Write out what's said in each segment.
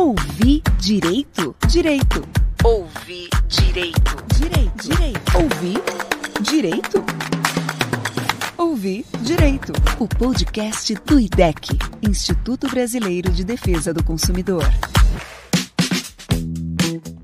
Ouvi direito? Direito. Ouvi direito. Direito. Direito. Ouvi direito? Ouvi direito. O podcast do IDEC, Instituto Brasileiro de Defesa do Consumidor.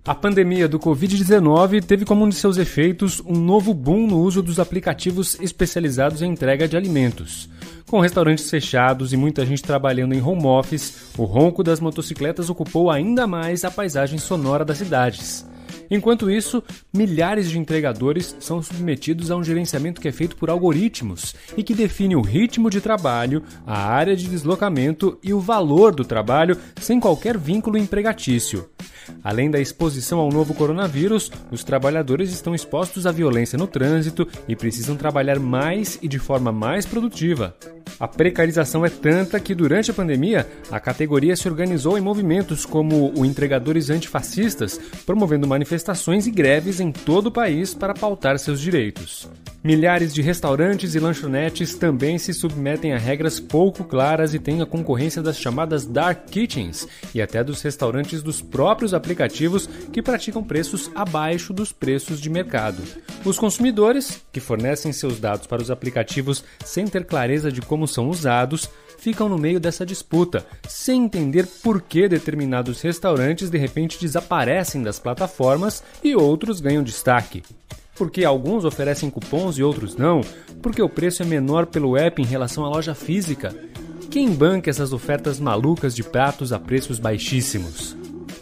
A pandemia do Covid-19 teve como um de seus efeitos um novo boom no uso dos aplicativos especializados em entrega de alimentos. Com restaurantes fechados e muita gente trabalhando em home office, o ronco das motocicletas ocupou ainda mais a paisagem sonora das cidades. Enquanto isso, milhares de entregadores são submetidos a um gerenciamento que é feito por algoritmos e que define o ritmo de trabalho, a área de deslocamento e o valor do trabalho sem qualquer vínculo empregatício. Além da exposição ao novo coronavírus, os trabalhadores estão expostos à violência no trânsito e precisam trabalhar mais e de forma mais produtiva. A precarização é tanta que, durante a pandemia, a categoria se organizou em movimentos como o Entregadores Antifascistas, promovendo manifestações e greves em todo o país para pautar seus direitos. Milhares de restaurantes e lanchonetes também se submetem a regras pouco claras e têm a concorrência das chamadas dark kitchens e até dos restaurantes dos próprios aplicativos que praticam preços abaixo dos preços de mercado. Os consumidores, que fornecem seus dados para os aplicativos sem ter clareza de como são usados, ficam no meio dessa disputa, sem entender por que determinados restaurantes de repente desaparecem das plataformas e outros ganham destaque porque alguns oferecem cupons e outros não, porque o preço é menor pelo app em relação à loja física. Quem banca essas ofertas malucas de pratos a preços baixíssimos?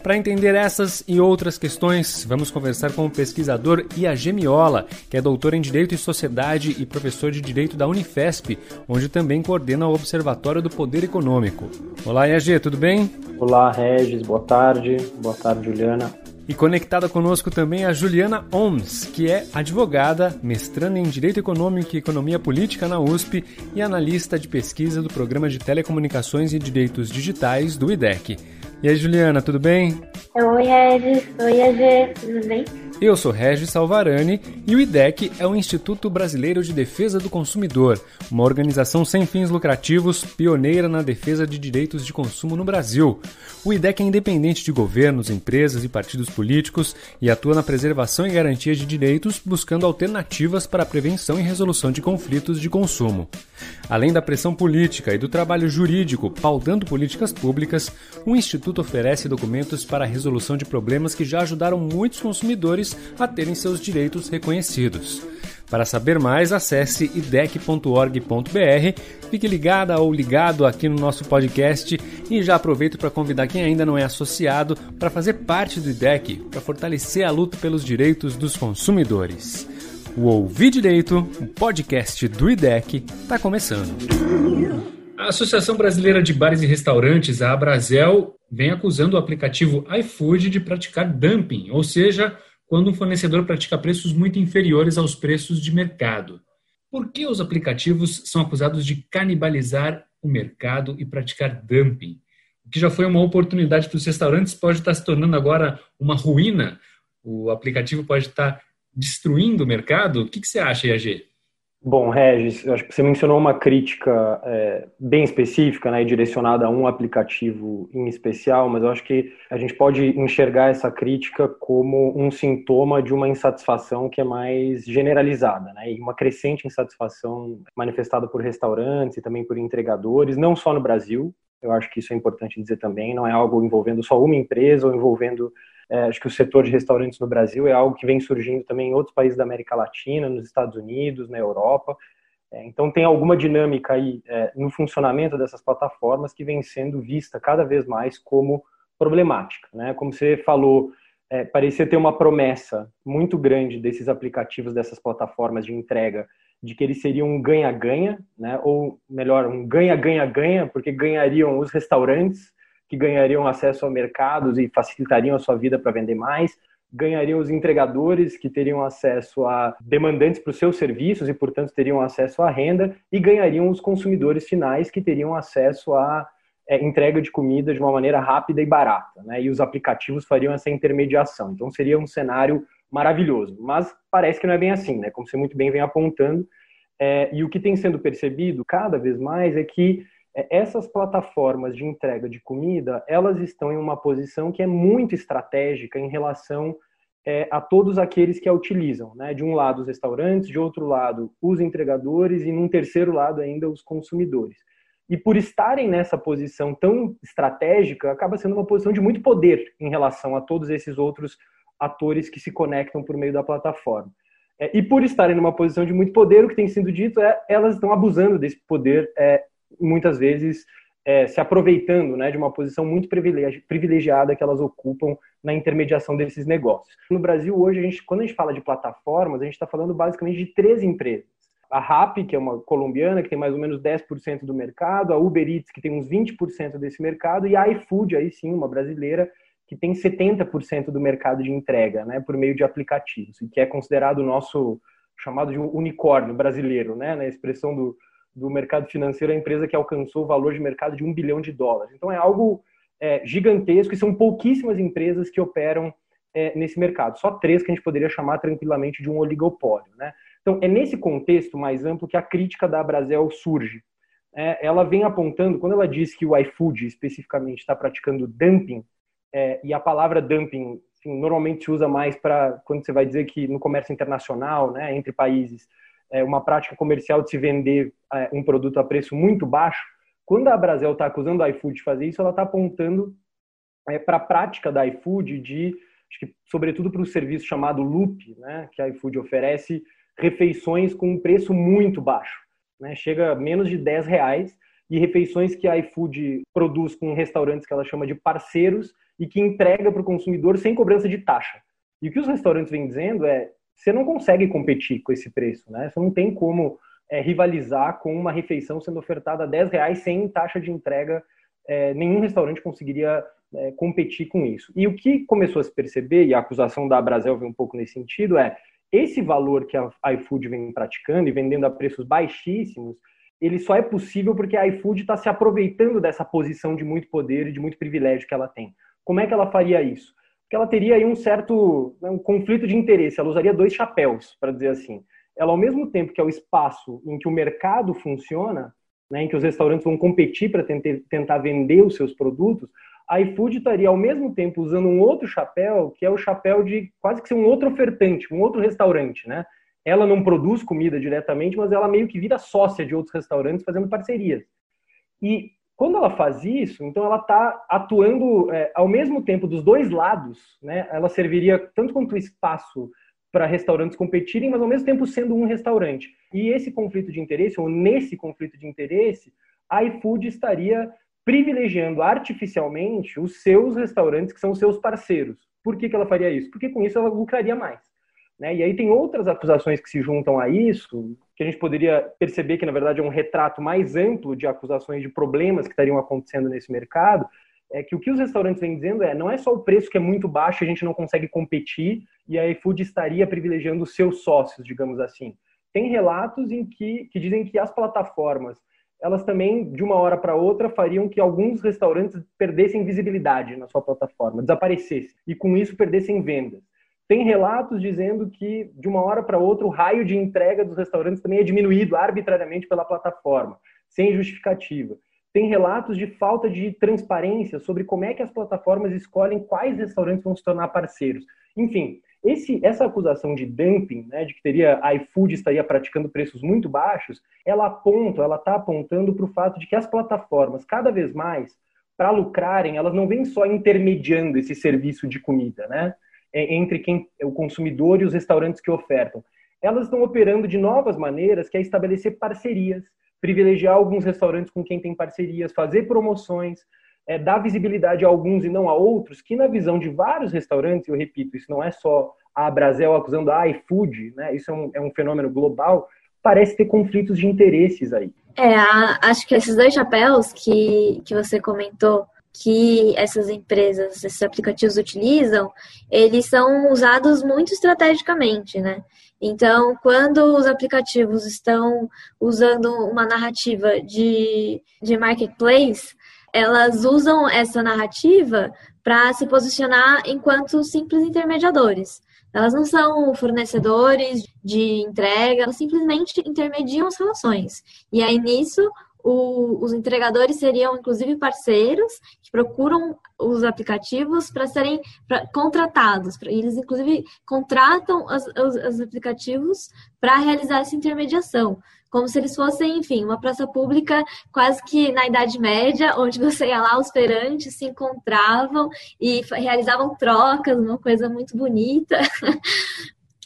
Para entender essas e outras questões, vamos conversar com o pesquisador Iagê Miola, que é doutor em Direito e Sociedade e professor de Direito da Unifesp, onde também coordena o Observatório do Poder Econômico. Olá, Iagê, tudo bem? Olá, Regis, boa tarde. Boa tarde, Juliana. E conectada conosco também a Juliana Oms, que é advogada, mestranda em Direito Econômico e Economia Política na USP e analista de pesquisa do Programa de Telecomunicações e Direitos Digitais do IDEC. E aí, Juliana, tudo bem? Oi, Regis. Oi, AG. Tudo bem? Eu sou Regis Salvarani e o IDEC é o Instituto Brasileiro de Defesa do Consumidor, uma organização sem fins lucrativos pioneira na defesa de direitos de consumo no Brasil. O IDEC é independente de governos, empresas e partidos políticos e atua na preservação e garantia de direitos, buscando alternativas para a prevenção e resolução de conflitos de consumo. Além da pressão política e do trabalho jurídico pautando políticas públicas, o Instituto oferece documentos para a resolução de problemas que já ajudaram muitos consumidores a terem seus direitos reconhecidos. Para saber mais, acesse idec.org.br, fique ligada ou ligado aqui no nosso podcast e já aproveito para convidar quem ainda não é associado para fazer parte do IDEC, para fortalecer a luta pelos direitos dos consumidores. O Ouvir Direito, o podcast do IDEC, está começando. A Associação Brasileira de Bares e Restaurantes, a Abrazel, vem acusando o aplicativo iFood de praticar dumping, ou seja, quando um fornecedor pratica preços muito inferiores aos preços de mercado. Por que os aplicativos são acusados de canibalizar o mercado e praticar dumping? O que já foi uma oportunidade para os restaurantes pode estar se tornando agora uma ruína. O aplicativo pode estar destruindo o mercado? O que, que você acha, IAG? Bom, Regis, acho que você mencionou uma crítica é, bem específica né, direcionada a um aplicativo em especial, mas eu acho que a gente pode enxergar essa crítica como um sintoma de uma insatisfação que é mais generalizada, né, e uma crescente insatisfação manifestada por restaurantes e também por entregadores, não só no Brasil, eu acho que isso é importante dizer também, não é algo envolvendo só uma empresa ou envolvendo é, acho que o setor de restaurantes no Brasil é algo que vem surgindo também em outros países da América Latina, nos Estados Unidos, na Europa. É, então, tem alguma dinâmica aí é, no funcionamento dessas plataformas que vem sendo vista cada vez mais como problemática. Né? Como você falou, é, parecia ter uma promessa muito grande desses aplicativos, dessas plataformas de entrega, de que eles seriam um ganha-ganha, né? ou melhor, um ganha-ganha-ganha, porque ganhariam os restaurantes que ganhariam acesso a mercados e facilitariam a sua vida para vender mais, ganhariam os entregadores que teriam acesso a demandantes para os seus serviços e, portanto, teriam acesso à renda, e ganhariam os consumidores finais que teriam acesso à é, entrega de comida de uma maneira rápida e barata. Né? E os aplicativos fariam essa intermediação. Então, seria um cenário maravilhoso. Mas parece que não é bem assim, né? como você muito bem vem apontando. É, e o que tem sendo percebido cada vez mais é que essas plataformas de entrega de comida, elas estão em uma posição que é muito estratégica em relação é, a todos aqueles que a utilizam. Né? De um lado, os restaurantes, de outro lado, os entregadores e, num terceiro lado, ainda os consumidores. E por estarem nessa posição tão estratégica, acaba sendo uma posição de muito poder em relação a todos esses outros atores que se conectam por meio da plataforma. É, e por estarem numa posição de muito poder, o que tem sido dito é elas estão abusando desse poder, é, muitas vezes é, se aproveitando né, de uma posição muito privilegiada que elas ocupam na intermediação desses negócios. No Brasil, hoje, a gente, quando a gente fala de plataformas, a gente está falando basicamente de três empresas. A RAP, que é uma colombiana, que tem mais ou menos 10% do mercado, a Uber Eats, que tem uns 20% desse mercado, e a iFood, aí sim, uma brasileira, que tem 70% do mercado de entrega, né, por meio de aplicativos, e que é considerado o nosso chamado de unicórnio brasileiro, né, na expressão do, do mercado financeiro, a empresa que alcançou o valor de mercado de um bilhão de dólares. Então é algo é, gigantesco e são pouquíssimas empresas que operam é, nesse mercado. Só três que a gente poderia chamar tranquilamente de um oligopólio. Né? Então é nesse contexto mais amplo que a crítica da Brasel surge. É, ela vem apontando, quando ela diz que o iFood especificamente está praticando dumping, é, e a palavra dumping assim, normalmente se usa mais para quando você vai dizer que no comércio internacional, né, entre países, é, uma prática comercial de se vender é, um produto a preço muito baixo, quando a Brasel está acusando a iFood de fazer isso, ela está apontando é, para a prática da iFood de, que, sobretudo para o serviço chamado Loop, né, que a iFood oferece refeições com um preço muito baixo, né, chega a menos de 10 reais, e refeições que a iFood produz com restaurantes que ela chama de parceiros e que entrega para o consumidor sem cobrança de taxa. E o que os restaurantes vêm dizendo é você não consegue competir com esse preço, né? Você não tem como é, rivalizar com uma refeição sendo ofertada a 10 reais sem taxa de entrega. É, nenhum restaurante conseguiria é, competir com isso. E o que começou a se perceber, e a acusação da Brasel vem um pouco nesse sentido, é esse valor que a iFood vem praticando e vendendo a preços baixíssimos, ele só é possível porque a iFood está se aproveitando dessa posição de muito poder e de muito privilégio que ela tem. Como é que ela faria isso? Que ela teria aí um certo né, um conflito de interesse, ela usaria dois chapéus, para dizer assim. Ela, ao mesmo tempo que é o espaço em que o mercado funciona, né, em que os restaurantes vão competir para tentar vender os seus produtos, a iFood estaria ao mesmo tempo usando um outro chapéu, que é o chapéu de quase que ser um outro ofertante, um outro restaurante, né? Ela não produz comida diretamente, mas ela meio que vira sócia de outros restaurantes fazendo parcerias. E quando ela faz isso, então ela está atuando é, ao mesmo tempo dos dois lados, né? Ela serviria tanto quanto espaço para restaurantes competirem, mas ao mesmo tempo sendo um restaurante. E esse conflito de interesse, ou nesse conflito de interesse, a iFood estaria privilegiando artificialmente os seus restaurantes, que são os seus parceiros. Por que, que ela faria isso? Porque com isso ela lucraria mais. Né? E aí tem outras acusações que se juntam a isso, que a gente poderia perceber que, na verdade, é um retrato mais amplo de acusações de problemas que estariam acontecendo nesse mercado, é que o que os restaurantes vêm dizendo é não é só o preço que é muito baixo a gente não consegue competir e a iFood estaria privilegiando os seus sócios, digamos assim. Tem relatos em que, que dizem que as plataformas elas também, de uma hora para outra, fariam que alguns restaurantes perdessem visibilidade na sua plataforma, desaparecessem, e com isso perdessem vendas. Tem relatos dizendo que, de uma hora para outra, o raio de entrega dos restaurantes também é diminuído arbitrariamente pela plataforma, sem justificativa. Tem relatos de falta de transparência sobre como é que as plataformas escolhem quais restaurantes vão se tornar parceiros. Enfim, esse, essa acusação de dumping, né, de que teria a iFood estaria praticando preços muito baixos, ela aponta, ela está apontando para o fato de que as plataformas, cada vez mais, para lucrarem, elas não vêm só intermediando esse serviço de comida, né? É, entre quem o consumidor e os restaurantes que ofertam. Elas estão operando de novas maneiras, que é estabelecer parcerias, privilegiar alguns restaurantes com quem tem parcerias, fazer promoções, é, dar visibilidade a alguns e não a outros, que na visão de vários restaurantes, eu repito, isso não é só a Brasel acusando a iFood, né? isso é um, é um fenômeno global, parece ter conflitos de interesses aí. É, acho que esses dois chapéus que, que você comentou que essas empresas, esses aplicativos utilizam, eles são usados muito estrategicamente, né? Então, quando os aplicativos estão usando uma narrativa de, de marketplace, elas usam essa narrativa para se posicionar enquanto simples intermediadores. Elas não são fornecedores de entrega, elas simplesmente intermediam as relações. E aí, nisso, o, os entregadores seriam, inclusive, parceiros que procuram os aplicativos para serem pra, contratados. Pra, eles, inclusive, contratam os, os, os aplicativos para realizar essa intermediação como se eles fossem, enfim, uma praça pública quase que na Idade Média, onde você ia lá, os feirantes se encontravam e realizavam trocas, uma coisa muito bonita.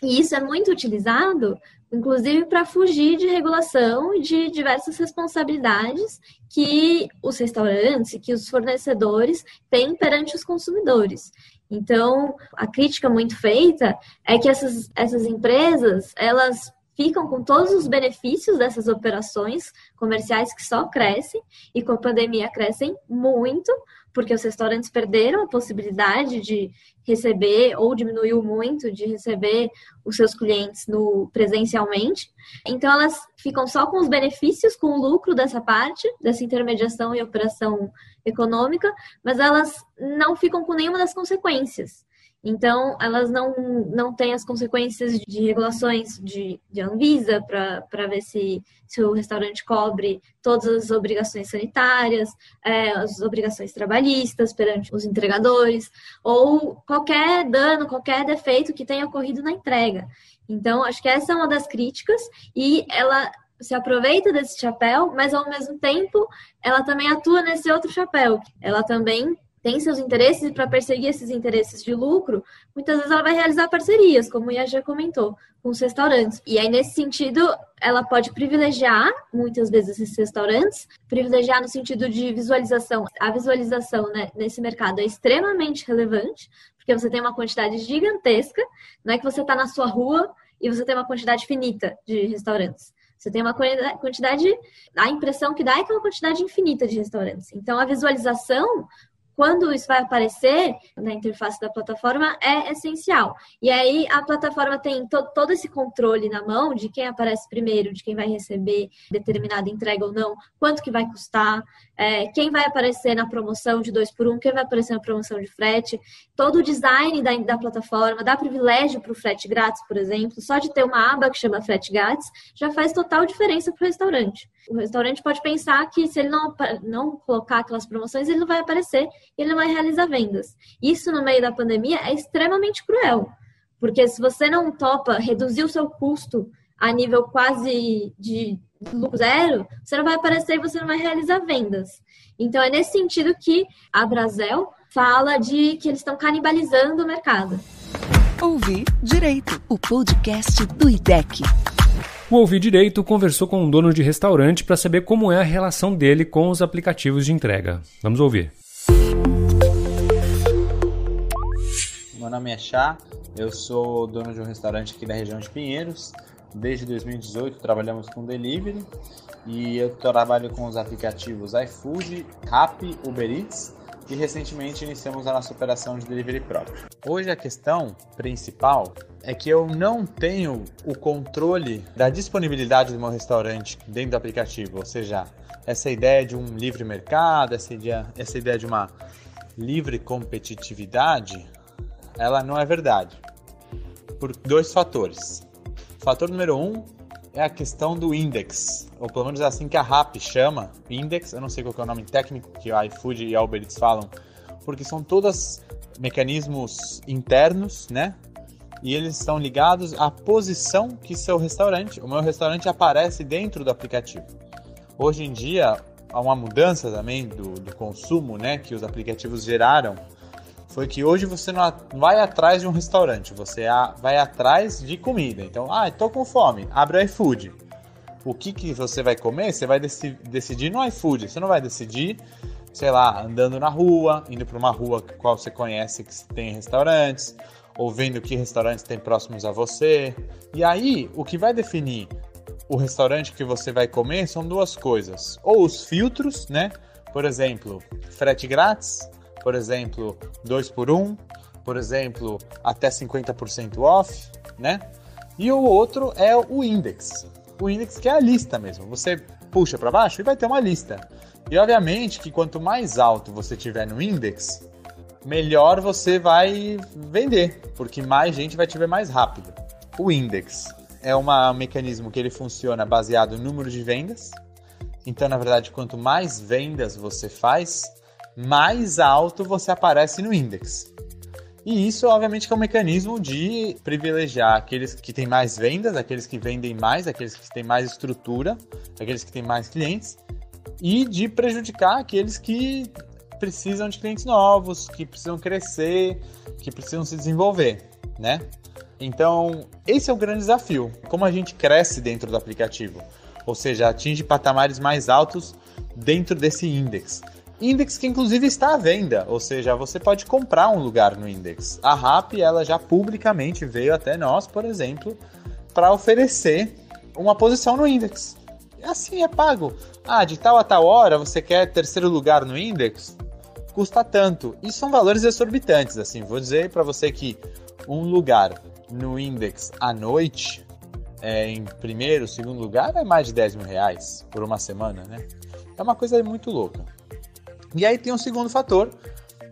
E isso é muito utilizado inclusive para fugir de regulação e de diversas responsabilidades que os restaurantes e que os fornecedores têm perante os consumidores. Então, a crítica muito feita é que essas, essas empresas, elas ficam com todos os benefícios dessas operações comerciais que só crescem e com a pandemia crescem muito, porque os restaurantes perderam a possibilidade de receber ou diminuiu muito de receber os seus clientes no presencialmente. Então elas ficam só com os benefícios, com o lucro dessa parte, dessa intermediação e operação econômica, mas elas não ficam com nenhuma das consequências. Então, elas não, não têm as consequências de regulações de, de Anvisa para ver se, se o restaurante cobre todas as obrigações sanitárias, é, as obrigações trabalhistas perante os entregadores, ou qualquer dano, qualquer defeito que tenha ocorrido na entrega. Então, acho que essa é uma das críticas, e ela se aproveita desse chapéu, mas ao mesmo tempo ela também atua nesse outro chapéu. Ela também tem seus interesses e para perseguir esses interesses de lucro, muitas vezes ela vai realizar parcerias, como o Ia já comentou, com os restaurantes. E aí, nesse sentido, ela pode privilegiar, muitas vezes, esses restaurantes, privilegiar no sentido de visualização. A visualização né, nesse mercado é extremamente relevante, porque você tem uma quantidade gigantesca, não é que você está na sua rua e você tem uma quantidade finita de restaurantes. Você tem uma quantidade, a impressão que dá é que é uma quantidade infinita de restaurantes. Então, a visualização quando isso vai aparecer na interface da plataforma, é essencial. E aí a plataforma tem to todo esse controle na mão de quem aparece primeiro, de quem vai receber determinada entrega ou não, quanto que vai custar, é, quem vai aparecer na promoção de 2 por 1 um, quem vai aparecer na promoção de frete, todo o design da, da plataforma, dá privilégio para o frete grátis, por exemplo, só de ter uma aba que chama frete grátis, já faz total diferença para o restaurante. O restaurante pode pensar que se ele não, não colocar aquelas promoções, ele não vai aparecer ele não vai realizar vendas. Isso no meio da pandemia é extremamente cruel, porque se você não topa reduzir o seu custo a nível quase de lucro zero, você não vai aparecer e você não vai realizar vendas. Então é nesse sentido que a Brasel fala de que eles estão canibalizando o mercado. Ouvir Direito, o podcast do IDEC. O Ouvir Direito conversou com um dono de restaurante para saber como é a relação dele com os aplicativos de entrega. Vamos ouvir. Meu nome é Chá, eu sou dono de um restaurante aqui da região de Pinheiros. Desde 2018 trabalhamos com delivery e eu trabalho com os aplicativos iFood, Rappi, Uber Eats e recentemente iniciamos a nossa operação de delivery próprio. Hoje a questão principal é que eu não tenho o controle da disponibilidade do meu restaurante dentro do aplicativo, ou seja, essa ideia de um livre mercado, essa ideia, essa ideia de uma livre competitividade, ela não é verdade. Por dois fatores. Fator número um é a questão do index, ou pelo menos é assim que a RAP chama, index, eu não sei qual é o nome técnico que a iFood e a Uber Eats falam, porque são todos mecanismos internos, né? E eles estão ligados à posição que seu restaurante, o meu restaurante aparece dentro do aplicativo. Hoje em dia, há uma mudança também do, do consumo, né, que os aplicativos geraram foi que hoje você não vai atrás de um restaurante, você vai atrás de comida. Então, ah, estou com fome, abre o iFood. O que, que você vai comer, você vai decidir no iFood. Você não vai decidir, sei lá, andando na rua, indo para uma rua qual você conhece que tem restaurantes, ou vendo que restaurantes tem próximos a você. E aí, o que vai definir o restaurante que você vai comer são duas coisas. Ou os filtros, né? Por exemplo, frete grátis por exemplo, 2 por 1, um, por exemplo, até 50% off, né? E o outro é o index. O index que é a lista mesmo. Você puxa para baixo e vai ter uma lista. E obviamente que quanto mais alto você tiver no index, melhor você vai vender, porque mais gente vai te ver mais rápido. O index é um mecanismo que ele funciona baseado no número de vendas Então, na verdade, quanto mais vendas você faz, mais alto você aparece no index. E isso, obviamente, é um mecanismo de privilegiar aqueles que têm mais vendas, aqueles que vendem mais, aqueles que têm mais estrutura, aqueles que têm mais clientes, e de prejudicar aqueles que precisam de clientes novos, que precisam crescer, que precisam se desenvolver, né? Então, esse é o grande desafio. Como a gente cresce dentro do aplicativo, ou seja, atinge patamares mais altos dentro desse index. Index que inclusive está à venda, ou seja, você pode comprar um lugar no index. A RAP ela já publicamente veio até nós, por exemplo, para oferecer uma posição no index. Assim é pago. Ah, de tal a tal hora você quer terceiro lugar no index? Custa tanto. E são valores exorbitantes, assim. Vou dizer para você que um lugar no index à noite, é, em primeiro, segundo lugar, é mais de 10 mil reais por uma semana, né? É uma coisa muito louca. E aí tem um segundo fator,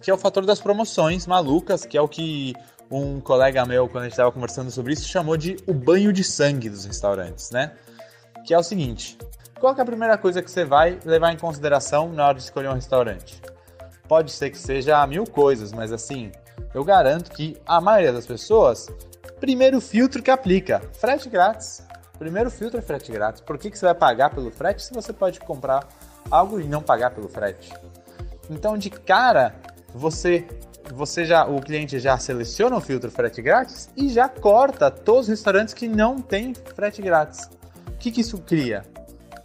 que é o fator das promoções malucas, que é o que um colega meu, quando a gente estava conversando sobre isso, chamou de o banho de sangue dos restaurantes, né? Que é o seguinte: qual é a primeira coisa que você vai levar em consideração na hora de escolher um restaurante? Pode ser que seja mil coisas, mas assim, eu garanto que a maioria das pessoas, primeiro filtro que aplica, frete grátis. Primeiro filtro é frete grátis. Por que, que você vai pagar pelo frete se você pode comprar algo e não pagar pelo frete? Então, de cara, você você já o cliente já seleciona o filtro frete grátis e já corta todos os restaurantes que não têm frete grátis. O que, que isso cria?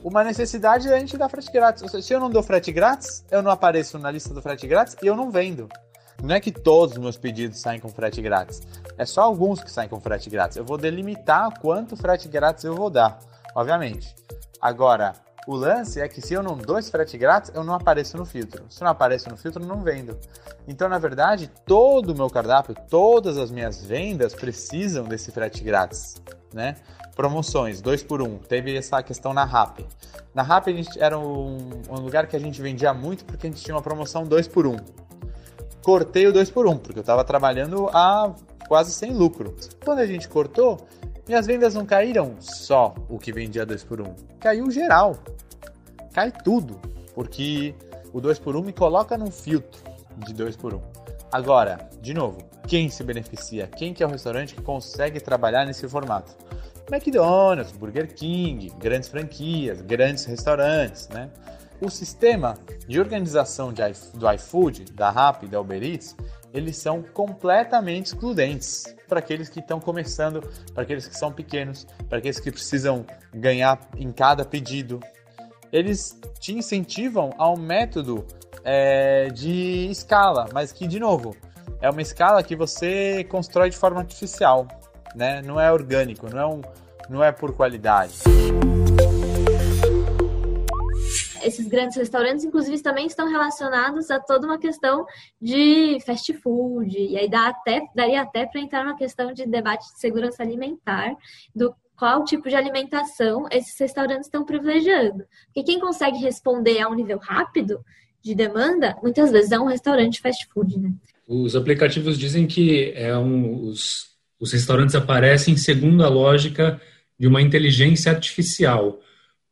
Uma necessidade da gente dar frete grátis. Seja, se eu não dou frete grátis, eu não apareço na lista do frete grátis e eu não vendo. Não é que todos os meus pedidos saem com frete grátis. É só alguns que saem com frete grátis. Eu vou delimitar quanto frete grátis eu vou dar, obviamente. Agora, o lance é que se eu não dou esse frete grátis, eu não apareço no filtro. Se não apareço no filtro, não vendo. Então, na verdade, todo o meu cardápio, todas as minhas vendas precisam desse frete grátis, né? Promoções, 2 por 1 um. Teve essa questão na RAP. Na RAP a gente, era um, um, lugar que a gente vendia muito porque a gente tinha uma promoção 2 por 1 um. Cortei o 2 por 1 um, porque eu estava trabalhando a quase sem lucro. Quando a gente cortou, minhas vendas não caíram só o que vendia 2 por 1 um. Caiu geral. Cai tudo. Porque o 2 por 1 um me coloca num filtro de 2 por 1 um. Agora, de novo, quem se beneficia? Quem que é o restaurante que consegue trabalhar nesse formato? McDonald's, Burger King, grandes franquias, grandes restaurantes, né? O sistema de organização de, do iFood, da Rappi, da Uber Eats, eles são completamente excludentes para aqueles que estão começando, para aqueles que são pequenos, para aqueles que precisam ganhar em cada pedido. Eles te incentivam a um método é, de escala, mas que, de novo, é uma escala que você constrói de forma artificial, né? Não é orgânico, não é, um, não é por qualidade esses grandes restaurantes, inclusive, também estão relacionados a toda uma questão de fast food. E aí dá até, daria até para entrar numa questão de debate de segurança alimentar, do qual tipo de alimentação esses restaurantes estão privilegiando. Porque quem consegue responder a um nível rápido de demanda, muitas vezes é um restaurante fast food, né? Os aplicativos dizem que é um, os, os restaurantes aparecem segundo a lógica de uma inteligência artificial.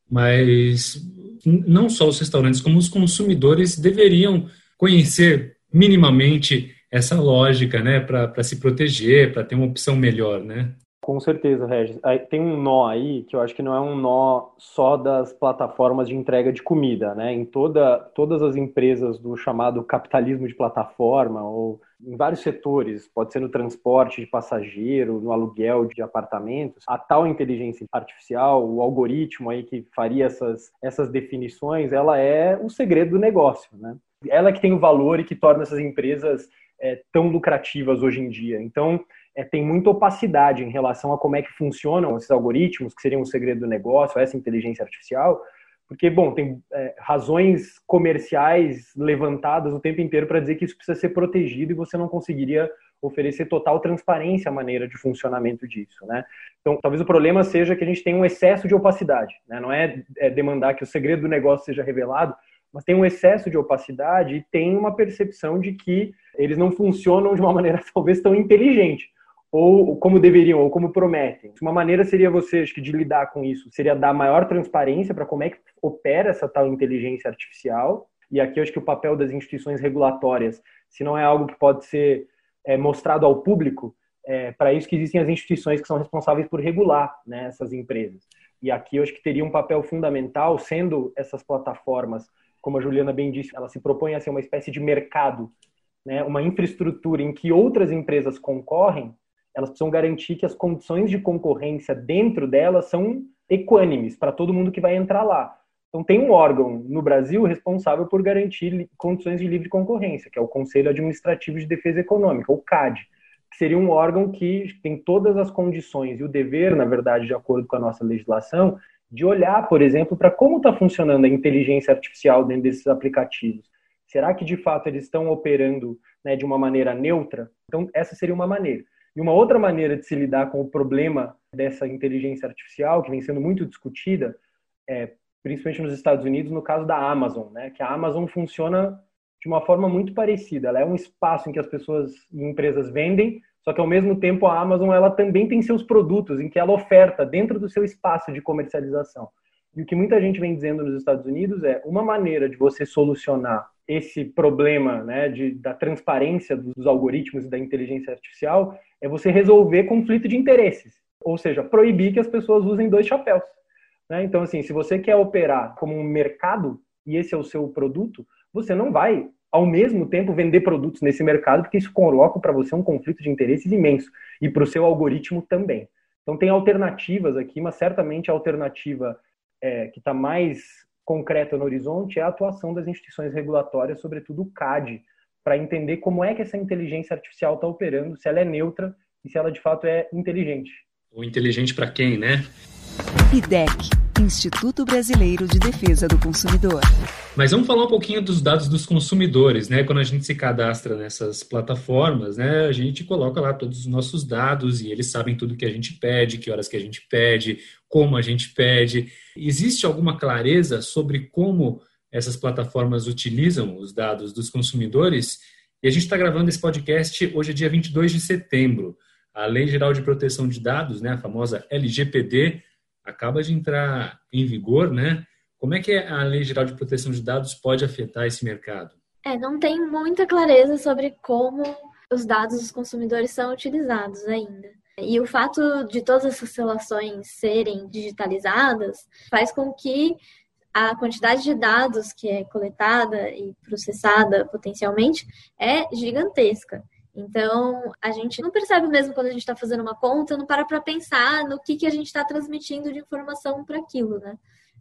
Mas não só os restaurantes, como os consumidores deveriam conhecer minimamente essa lógica, né, para se proteger, para ter uma opção melhor, né? Com certeza, Regis. Tem um nó aí que eu acho que não é um nó só das plataformas de entrega de comida, né? Em toda, todas as empresas do chamado capitalismo de plataforma ou em vários setores, pode ser no transporte de passageiro, no aluguel de apartamentos, a tal inteligência artificial, o algoritmo aí que faria essas, essas definições, ela é o segredo do negócio, né? Ela que tem o valor e que torna essas empresas é, tão lucrativas hoje em dia. Então, é, tem muita opacidade em relação a como é que funcionam esses algoritmos, que seriam o segredo do negócio, essa inteligência artificial, porque, bom, tem é, razões comerciais levantadas o tempo inteiro para dizer que isso precisa ser protegido e você não conseguiria oferecer total transparência à maneira de funcionamento disso, né? Então, talvez o problema seja que a gente tem um excesso de opacidade, né? Não é, é demandar que o segredo do negócio seja revelado, mas tem um excesso de opacidade e tem uma percepção de que eles não funcionam de uma maneira talvez tão inteligente. Ou como deveriam, ou como prometem. Uma maneira seria você, acho que, de lidar com isso, seria dar maior transparência para como é que opera essa tal inteligência artificial. E aqui eu acho que o papel das instituições regulatórias, se não é algo que pode ser é, mostrado ao público, é para isso que existem as instituições que são responsáveis por regular né, essas empresas. E aqui eu acho que teria um papel fundamental, sendo essas plataformas, como a Juliana bem disse, ela se propõe a ser uma espécie de mercado, né, uma infraestrutura em que outras empresas concorrem, elas precisam garantir que as condições de concorrência dentro delas são equânimes para todo mundo que vai entrar lá. Então, tem um órgão no Brasil responsável por garantir condições de livre concorrência, que é o Conselho Administrativo de Defesa Econômica, o CAD, que seria um órgão que tem todas as condições e o dever, na verdade, de acordo com a nossa legislação, de olhar, por exemplo, para como está funcionando a inteligência artificial dentro desses aplicativos. Será que, de fato, eles estão operando né, de uma maneira neutra? Então, essa seria uma maneira. E uma outra maneira de se lidar com o problema dessa inteligência artificial, que vem sendo muito discutida, é, principalmente nos Estados Unidos, no caso da Amazon, né? que a Amazon funciona de uma forma muito parecida. Ela é um espaço em que as pessoas e empresas vendem, só que ao mesmo tempo a Amazon ela também tem seus produtos, em que ela oferta dentro do seu espaço de comercialização. E o que muita gente vem dizendo nos Estados Unidos é uma maneira de você solucionar esse problema né, de, da transparência dos algoritmos e da inteligência artificial é você resolver conflito de interesses. Ou seja, proibir que as pessoas usem dois chapéus. Né? Então, assim, se você quer operar como um mercado e esse é o seu produto, você não vai, ao mesmo tempo, vender produtos nesse mercado, porque isso coloca para você um conflito de interesses imenso e para o seu algoritmo também. Então, tem alternativas aqui, mas certamente a alternativa é, que está mais concreta no horizonte é a atuação das instituições regulatórias, sobretudo o CAD, para entender como é que essa inteligência artificial está operando, se ela é neutra e se ela de fato é inteligente. Ou inteligente para quem, né? IDEC, Instituto Brasileiro de Defesa do Consumidor. Mas vamos falar um pouquinho dos dados dos consumidores, né? Quando a gente se cadastra nessas plataformas, né? A gente coloca lá todos os nossos dados e eles sabem tudo que a gente pede, que horas que a gente pede, como a gente pede. Existe alguma clareza sobre como essas plataformas utilizam os dados dos consumidores? E a gente está gravando esse podcast hoje é dia 22 de setembro. A Lei Geral de Proteção de Dados, né, a famosa LGPD, acaba de entrar em vigor, né? Como é que a Lei Geral de Proteção de Dados pode afetar esse mercado? É, não tem muita clareza sobre como os dados dos consumidores são utilizados ainda. E o fato de todas essas relações serem digitalizadas faz com que a quantidade de dados que é coletada e processada potencialmente é gigantesca. Então, a gente não percebe mesmo quando a gente está fazendo uma conta, não para para pensar no que, que a gente está transmitindo de informação para aquilo, né?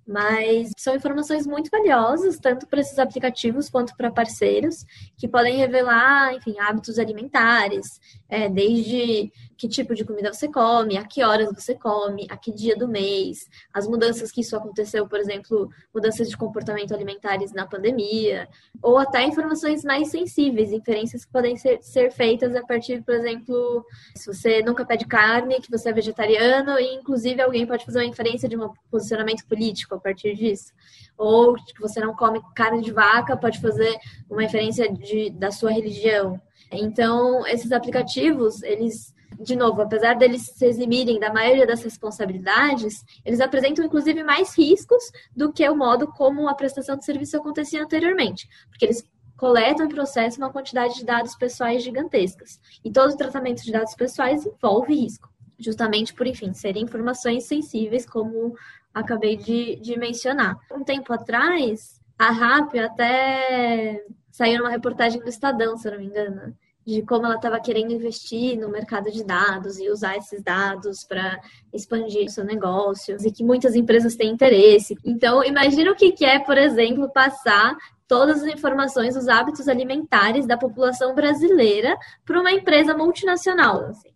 Mas são informações muito valiosas, tanto para esses aplicativos quanto para parceiros, que podem revelar, enfim, hábitos alimentares, é, desde que tipo de comida você come, a que horas você come, a que dia do mês, as mudanças que isso aconteceu, por exemplo, mudanças de comportamento alimentares na pandemia, ou até informações mais sensíveis, inferências que podem ser, ser feitas a partir, por exemplo, se você nunca pede carne, que você é vegetariano, e inclusive alguém pode fazer uma inferência de um posicionamento político a partir disso. Ou que você não come carne de vaca, pode fazer uma referência de, da sua religião. Então, esses aplicativos, eles, de novo, apesar deles se eximirem da maioria das responsabilidades, eles apresentam inclusive mais riscos do que o modo como a prestação de serviço acontecia anteriormente, porque eles coletam e processam uma quantidade de dados pessoais gigantescas. E todo tratamento de dados pessoais envolve risco, justamente por, enfim, serem informações sensíveis, como acabei de, de mencionar. Um tempo atrás, a RAP até saiu numa reportagem do Estadão, se eu não me engano, de como ela estava querendo investir no mercado de dados e usar esses dados para expandir seu negócio e que muitas empresas têm interesse. Então, imagina o que é, por exemplo, passar todas as informações dos hábitos alimentares da população brasileira para uma empresa multinacional. Assim.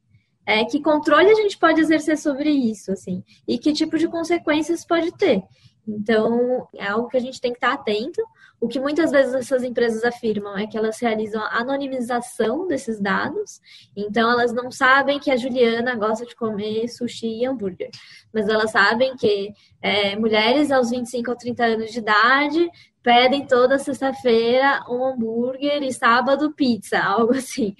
É, que controle a gente pode exercer sobre isso, assim, e que tipo de consequências pode ter. Então, é algo que a gente tem que estar atento. O que muitas vezes essas empresas afirmam é que elas realizam a anonimização desses dados. Então, elas não sabem que a Juliana gosta de comer sushi e hambúrguer. Mas elas sabem que é, mulheres aos 25 ou 30 anos de idade pedem toda sexta-feira um hambúrguer e sábado pizza, algo assim.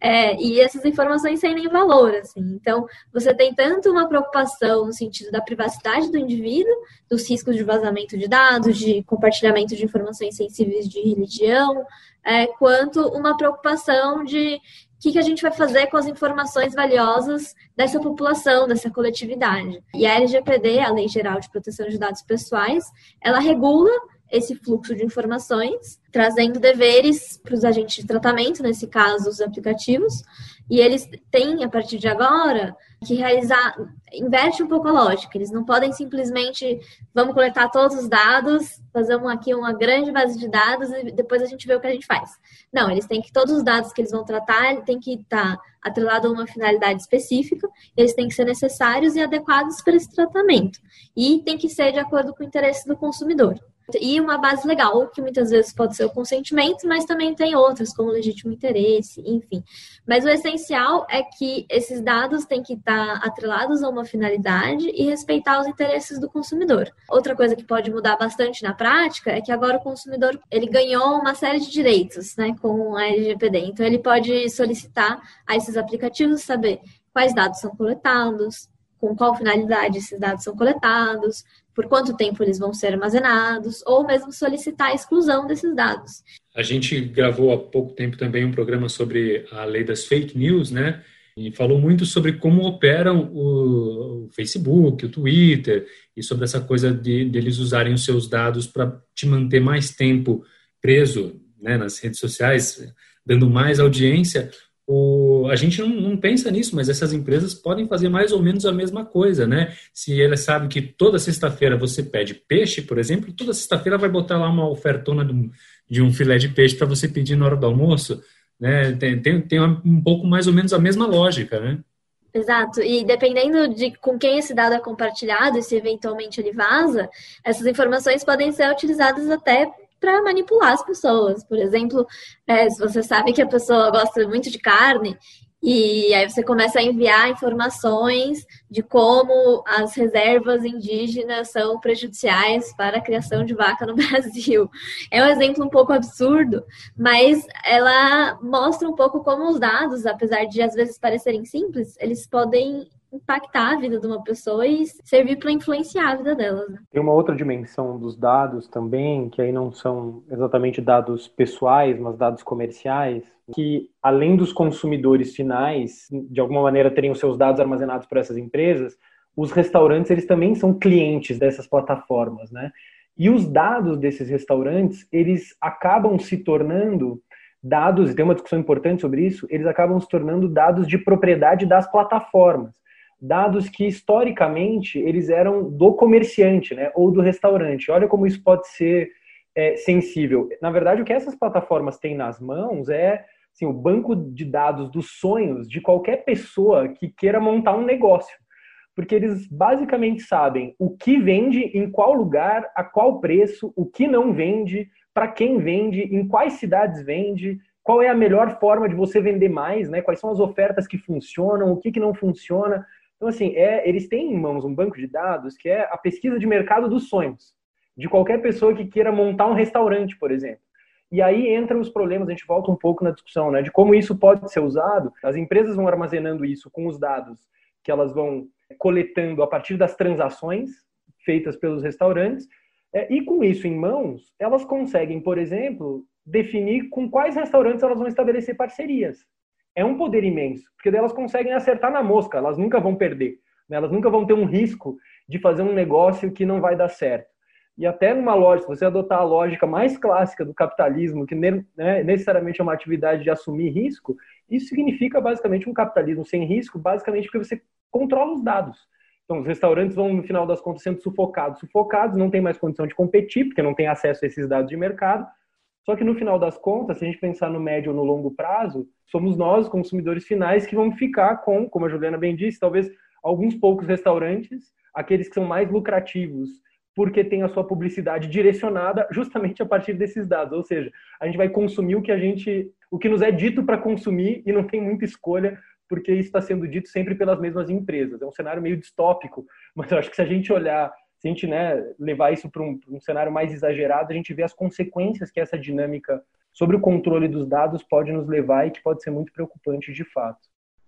É, e essas informações sem nem valor, assim. Então, você tem tanto uma preocupação no sentido da privacidade do indivíduo, dos riscos de vazamento de dados, de compartilhamento de informações sensíveis de religião, é, quanto uma preocupação de o que, que, a gente vai fazer com as informações valiosas dessa população, dessa coletividade. E a LGPD, a Lei Geral de Proteção de Dados Pessoais, ela regula esse fluxo de informações, trazendo deveres para os agentes de tratamento, nesse caso os aplicativos, e eles têm, a partir de agora, que realizar, inverte um pouco a lógica, eles não podem simplesmente, vamos coletar todos os dados, fazer aqui uma grande base de dados e depois a gente vê o que a gente faz. Não, eles têm que, todos os dados que eles vão tratar, tem que estar atrelado a uma finalidade específica, eles têm que ser necessários e adequados para esse tratamento, e tem que ser de acordo com o interesse do consumidor. E uma base legal, que muitas vezes pode ser o consentimento, mas também tem outras, como legítimo interesse, enfim. Mas o essencial é que esses dados têm que estar atrelados a uma finalidade e respeitar os interesses do consumidor. Outra coisa que pode mudar bastante na prática é que agora o consumidor ele ganhou uma série de direitos né, com a LGPD. Então ele pode solicitar a esses aplicativos saber quais dados são coletados, com qual finalidade esses dados são coletados, por quanto tempo eles vão ser armazenados, ou mesmo solicitar a exclusão desses dados. A gente gravou há pouco tempo também um programa sobre a lei das fake news, né? E falou muito sobre como operam o, Facebook, o Twitter, e sobre essa coisa de, de eles usarem os seus dados para te manter mais tempo preso né, nas redes sociais, dando mais audiência, o, a gente não, não, pensa nisso, mas essas empresas podem fazer mais ou menos a mesma coisa, né? Se ela sabe que toda sexta-feira você pede peixe, por exemplo, toda sexta-feira vai botar lá uma ofertona de um, de um filé de peixe para você pedir na hora do almoço, né? Tem, tem, tem um pouco mais ou menos a mesma lógica, né? Exato, e dependendo de com quem esse dado é compartilhado e se eventualmente ele vaza, essas informações podem ser utilizadas até para manipular as pessoas. Por exemplo, é, se você sabe que a pessoa gosta muito de carne, e aí você começa a enviar informações de como as reservas indígenas são prejudiciais para a criação de vaca no Brasil. É um exemplo um pouco absurdo, mas ela mostra um pouco como os dados, apesar de às vezes parecerem simples, eles podem impactar a vida de uma pessoa e servir para influenciar a vida delas. Né? Tem uma outra dimensão dos dados também, que aí não são exatamente dados pessoais, mas dados comerciais, que além dos consumidores finais, de alguma maneira terem os seus dados armazenados por essas empresas, os restaurantes eles também são clientes dessas plataformas, né? E os dados desses restaurantes, eles acabam se tornando dados, e tem uma discussão importante sobre isso, eles acabam se tornando dados de propriedade das plataformas dados que historicamente eles eram do comerciante, né, ou do restaurante. Olha como isso pode ser é, sensível. Na verdade, o que essas plataformas têm nas mãos é assim, o banco de dados dos sonhos de qualquer pessoa que queira montar um negócio. Porque eles basicamente sabem o que vende, em qual lugar, a qual preço, o que não vende, para quem vende, em quais cidades vende, qual é a melhor forma de você vender mais, né? Quais são as ofertas que funcionam, o que, que não funciona. Então, assim, é, eles têm em mãos um banco de dados que é a pesquisa de mercado dos sonhos, de qualquer pessoa que queira montar um restaurante, por exemplo. E aí entram os problemas, a gente volta um pouco na discussão, né, de como isso pode ser usado. As empresas vão armazenando isso com os dados que elas vão coletando a partir das transações feitas pelos restaurantes, é, e com isso em mãos, elas conseguem, por exemplo, definir com quais restaurantes elas vão estabelecer parcerias é um poder imenso, porque elas conseguem acertar na mosca, elas nunca vão perder, né? elas nunca vão ter um risco de fazer um negócio que não vai dar certo. E até numa lógica, você adotar a lógica mais clássica do capitalismo, que né, necessariamente é uma atividade de assumir risco, isso significa basicamente um capitalismo sem risco, basicamente porque você controla os dados. Então, os restaurantes vão, no final das contas, sendo sufocados, sufocados, não tem mais condição de competir, porque não tem acesso a esses dados de mercado, só que no final das contas, se a gente pensar no médio ou no longo prazo, somos nós, consumidores finais, que vamos ficar com, como a Juliana bem disse, talvez alguns poucos restaurantes, aqueles que são mais lucrativos, porque tem a sua publicidade direcionada justamente a partir desses dados. Ou seja, a gente vai consumir o que a gente, o que nos é dito para consumir e não tem muita escolha, porque isso está sendo dito sempre pelas mesmas empresas. É um cenário meio distópico, mas eu acho que se a gente olhar se a gente né, levar isso para um, um cenário mais exagerado, a gente vê as consequências que essa dinâmica sobre o controle dos dados pode nos levar e que pode ser muito preocupante de fato.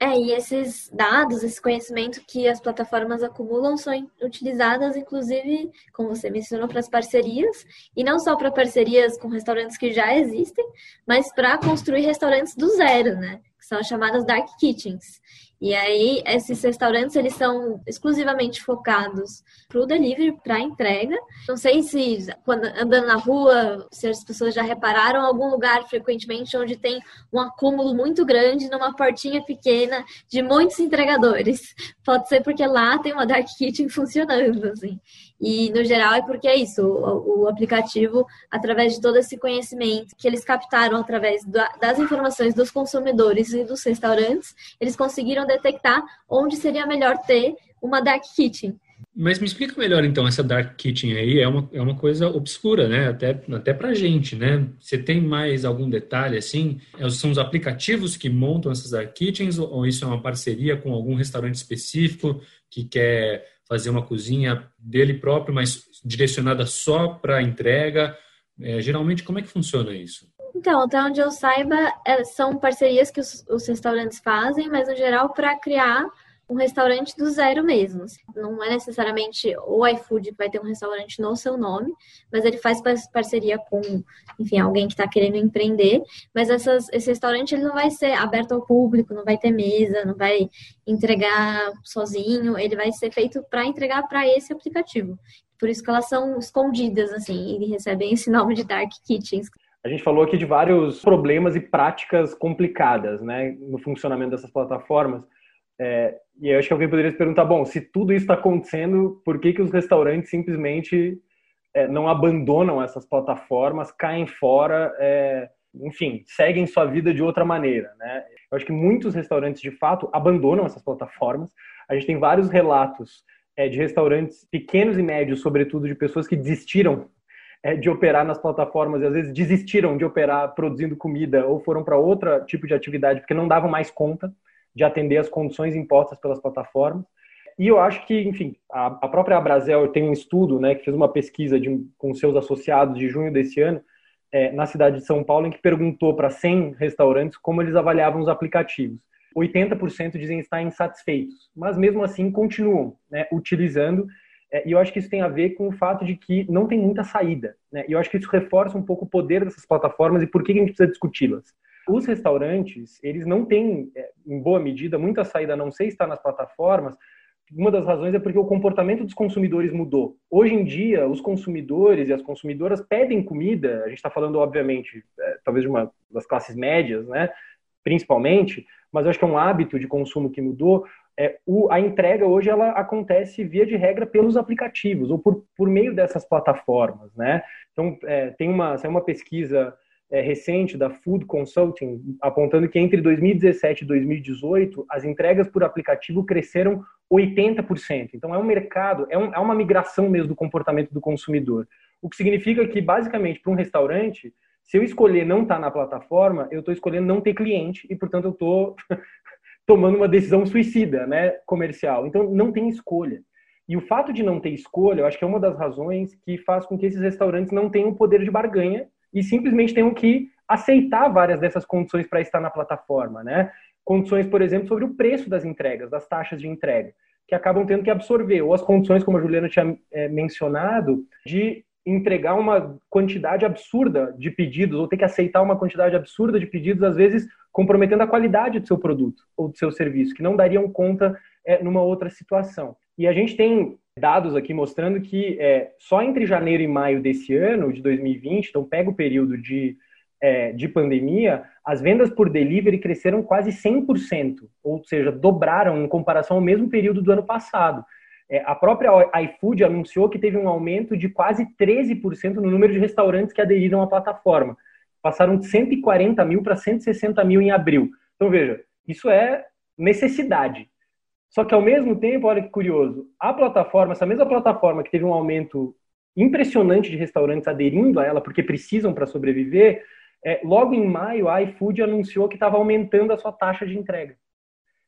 É, e esses dados, esse conhecimento que as plataformas acumulam são utilizadas, inclusive, como você mencionou, para as parcerias, e não só para parcerias com restaurantes que já existem, mas para construir restaurantes do zero, né? Que são as chamadas dark kitchens. E aí, esses restaurantes, eles são exclusivamente focados para o delivery, para entrega. Não sei se, quando andando na rua, se as pessoas já repararam algum lugar frequentemente onde tem um acúmulo muito grande numa portinha pequena de muitos entregadores. Pode ser porque lá tem uma dark kitchen funcionando, assim. E, no geral, é porque é isso, o, o aplicativo, através de todo esse conhecimento que eles captaram através da, das informações dos consumidores e dos restaurantes, eles conseguiram detectar onde seria melhor ter uma dark kitchen. Mas me explica melhor, então, essa dark kitchen aí, é uma, é uma coisa obscura, né? Até, até pra gente, né? Você tem mais algum detalhe, assim? É, são os aplicativos que montam essas dark kitchens ou isso é uma parceria com algum restaurante específico que quer fazer uma cozinha dele próprio, mas direcionada só para entrega? É, geralmente, como é que funciona isso? Então, até onde eu saiba, é, são parcerias que os, os restaurantes fazem, mas no geral para criar um restaurante do zero mesmo. Não é necessariamente o iFood que vai ter um restaurante no seu nome, mas ele faz parceria com, enfim, alguém que está querendo empreender. Mas essas, esse restaurante ele não vai ser aberto ao público, não vai ter mesa, não vai entregar sozinho. Ele vai ser feito para entregar para esse aplicativo. Por isso que elas são escondidas, assim, e recebem esse nome de Dark Kitchens. A gente falou aqui de vários problemas e práticas complicadas, né, no funcionamento dessas plataformas. É, e eu acho que alguém poderia se perguntar, bom, se tudo isso está acontecendo, por que, que os restaurantes simplesmente é, não abandonam essas plataformas, caem fora, é, enfim, seguem sua vida de outra maneira, né? Eu acho que muitos restaurantes, de fato, abandonam essas plataformas. A gente tem vários relatos é, de restaurantes pequenos e médios, sobretudo de pessoas que desistiram é, de operar nas plataformas e às vezes desistiram de operar produzindo comida ou foram para outro tipo de atividade porque não davam mais conta de atender as condições impostas pelas plataformas. E eu acho que, enfim, a, a própria Abrazel tem um estudo, né, que fez uma pesquisa de, com seus associados de junho desse ano, é, na cidade de São Paulo, em que perguntou para 100 restaurantes como eles avaliavam os aplicativos. 80% dizem estar insatisfeitos, mas mesmo assim continuam né, utilizando. É, e eu acho que isso tem a ver com o fato de que não tem muita saída. Né? E eu acho que isso reforça um pouco o poder dessas plataformas e por que a gente precisa discuti-las. Os restaurantes, eles não têm, é, em boa medida, muita saída a não ser estar nas plataformas. Uma das razões é porque o comportamento dos consumidores mudou. Hoje em dia, os consumidores e as consumidoras pedem comida, a gente está falando, obviamente, é, talvez de uma das classes médias, né, principalmente, mas eu acho que é um hábito de consumo que mudou. É, o, a entrega hoje ela acontece via de regra pelos aplicativos ou por, por meio dessas plataformas, né? Então é, tem uma, uma pesquisa é, recente da Food Consulting apontando que entre 2017 e 2018 as entregas por aplicativo cresceram 80%. Então é um mercado, é, um, é uma migração mesmo do comportamento do consumidor. O que significa que, basicamente, para um restaurante, se eu escolher não estar tá na plataforma, eu estou escolhendo não ter cliente e, portanto, eu estou tomando uma decisão suicida, né, comercial. Então, não tem escolha. E o fato de não ter escolha, eu acho que é uma das razões que faz com que esses restaurantes não tenham poder de barganha e simplesmente tenham que aceitar várias dessas condições para estar na plataforma, né? Condições, por exemplo, sobre o preço das entregas, das taxas de entrega, que acabam tendo que absorver, ou as condições, como a Juliana tinha é, mencionado, de entregar uma quantidade absurda de pedidos, ou ter que aceitar uma quantidade absurda de pedidos, às vezes comprometendo a qualidade do seu produto ou do seu serviço, que não dariam conta é, numa outra situação. E a gente tem dados aqui mostrando que é, só entre janeiro e maio desse ano, de 2020, então pega o período de, é, de pandemia, as vendas por delivery cresceram quase 100%, ou seja, dobraram em comparação ao mesmo período do ano passado. É, a própria iFood anunciou que teve um aumento de quase 13% no número de restaurantes que aderiram à plataforma. Passaram de 140 mil para 160 mil em abril. Então, veja, isso é necessidade. Só que ao mesmo tempo, olha que curioso, a plataforma, essa mesma plataforma que teve um aumento impressionante de restaurantes aderindo a ela porque precisam para sobreviver, é, logo em maio a iFood anunciou que estava aumentando a sua taxa de entrega.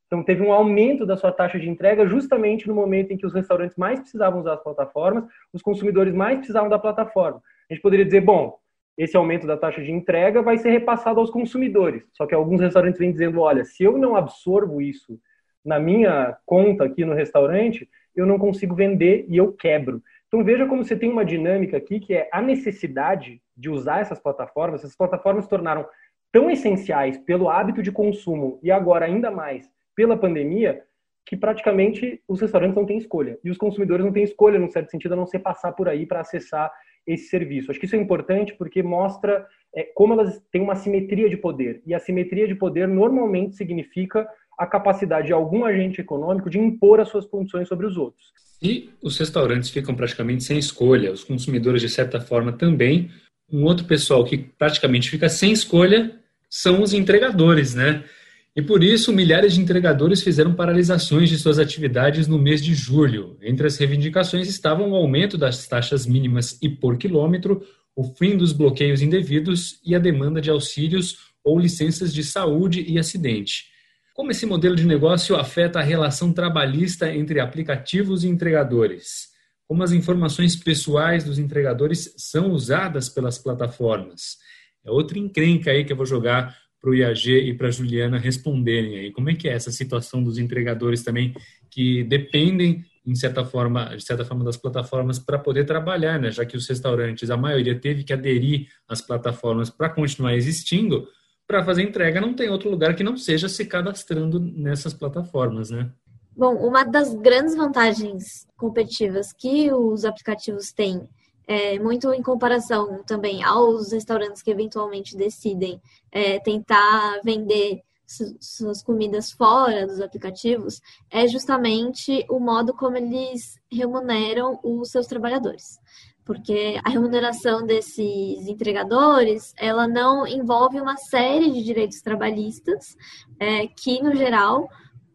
Então, teve um aumento da sua taxa de entrega justamente no momento em que os restaurantes mais precisavam usar as plataformas, os consumidores mais precisavam da plataforma. A gente poderia dizer, bom, esse aumento da taxa de entrega vai ser repassado aos consumidores. Só que alguns restaurantes vêm dizendo, olha, se eu não absorvo isso na minha conta aqui no restaurante, eu não consigo vender e eu quebro. Então veja como você tem uma dinâmica aqui que é a necessidade de usar essas plataformas. Essas plataformas se tornaram tão essenciais pelo hábito de consumo e agora ainda mais pela pandemia que praticamente os restaurantes não têm escolha e os consumidores não têm escolha, num certo sentido, a não ser passar por aí para acessar esse serviço. Acho que isso é importante porque mostra é, como elas têm uma simetria de poder e a simetria de poder normalmente significa a capacidade de algum agente econômico de impor as suas condições sobre os outros. E os restaurantes ficam praticamente sem escolha, os consumidores, de certa forma, também. Um outro pessoal que praticamente fica sem escolha são os entregadores, né? E por isso, milhares de entregadores fizeram paralisações de suas atividades no mês de julho. Entre as reivindicações estavam o aumento das taxas mínimas e por quilômetro, o fim dos bloqueios indevidos e a demanda de auxílios ou licenças de saúde e acidente. Como esse modelo de negócio afeta a relação trabalhista entre aplicativos e entregadores? Como as informações pessoais dos entregadores são usadas pelas plataformas? É outra encrenca aí que eu vou jogar para o IAG e para a Juliana responderem aí. Como é que é essa situação dos entregadores também que dependem em certa forma, de certa forma das plataformas para poder trabalhar, né? Já que os restaurantes, a maioria teve que aderir às plataformas para continuar existindo, para fazer entrega não tem outro lugar que não seja se cadastrando nessas plataformas, né? Bom, uma das grandes vantagens competitivas que os aplicativos têm, é, muito em comparação também aos restaurantes que eventualmente decidem é, tentar vender suas comidas fora dos aplicativos, é justamente o modo como eles remuneram os seus trabalhadores porque a remuneração desses entregadores ela não envolve uma série de direitos trabalhistas é, que, no geral,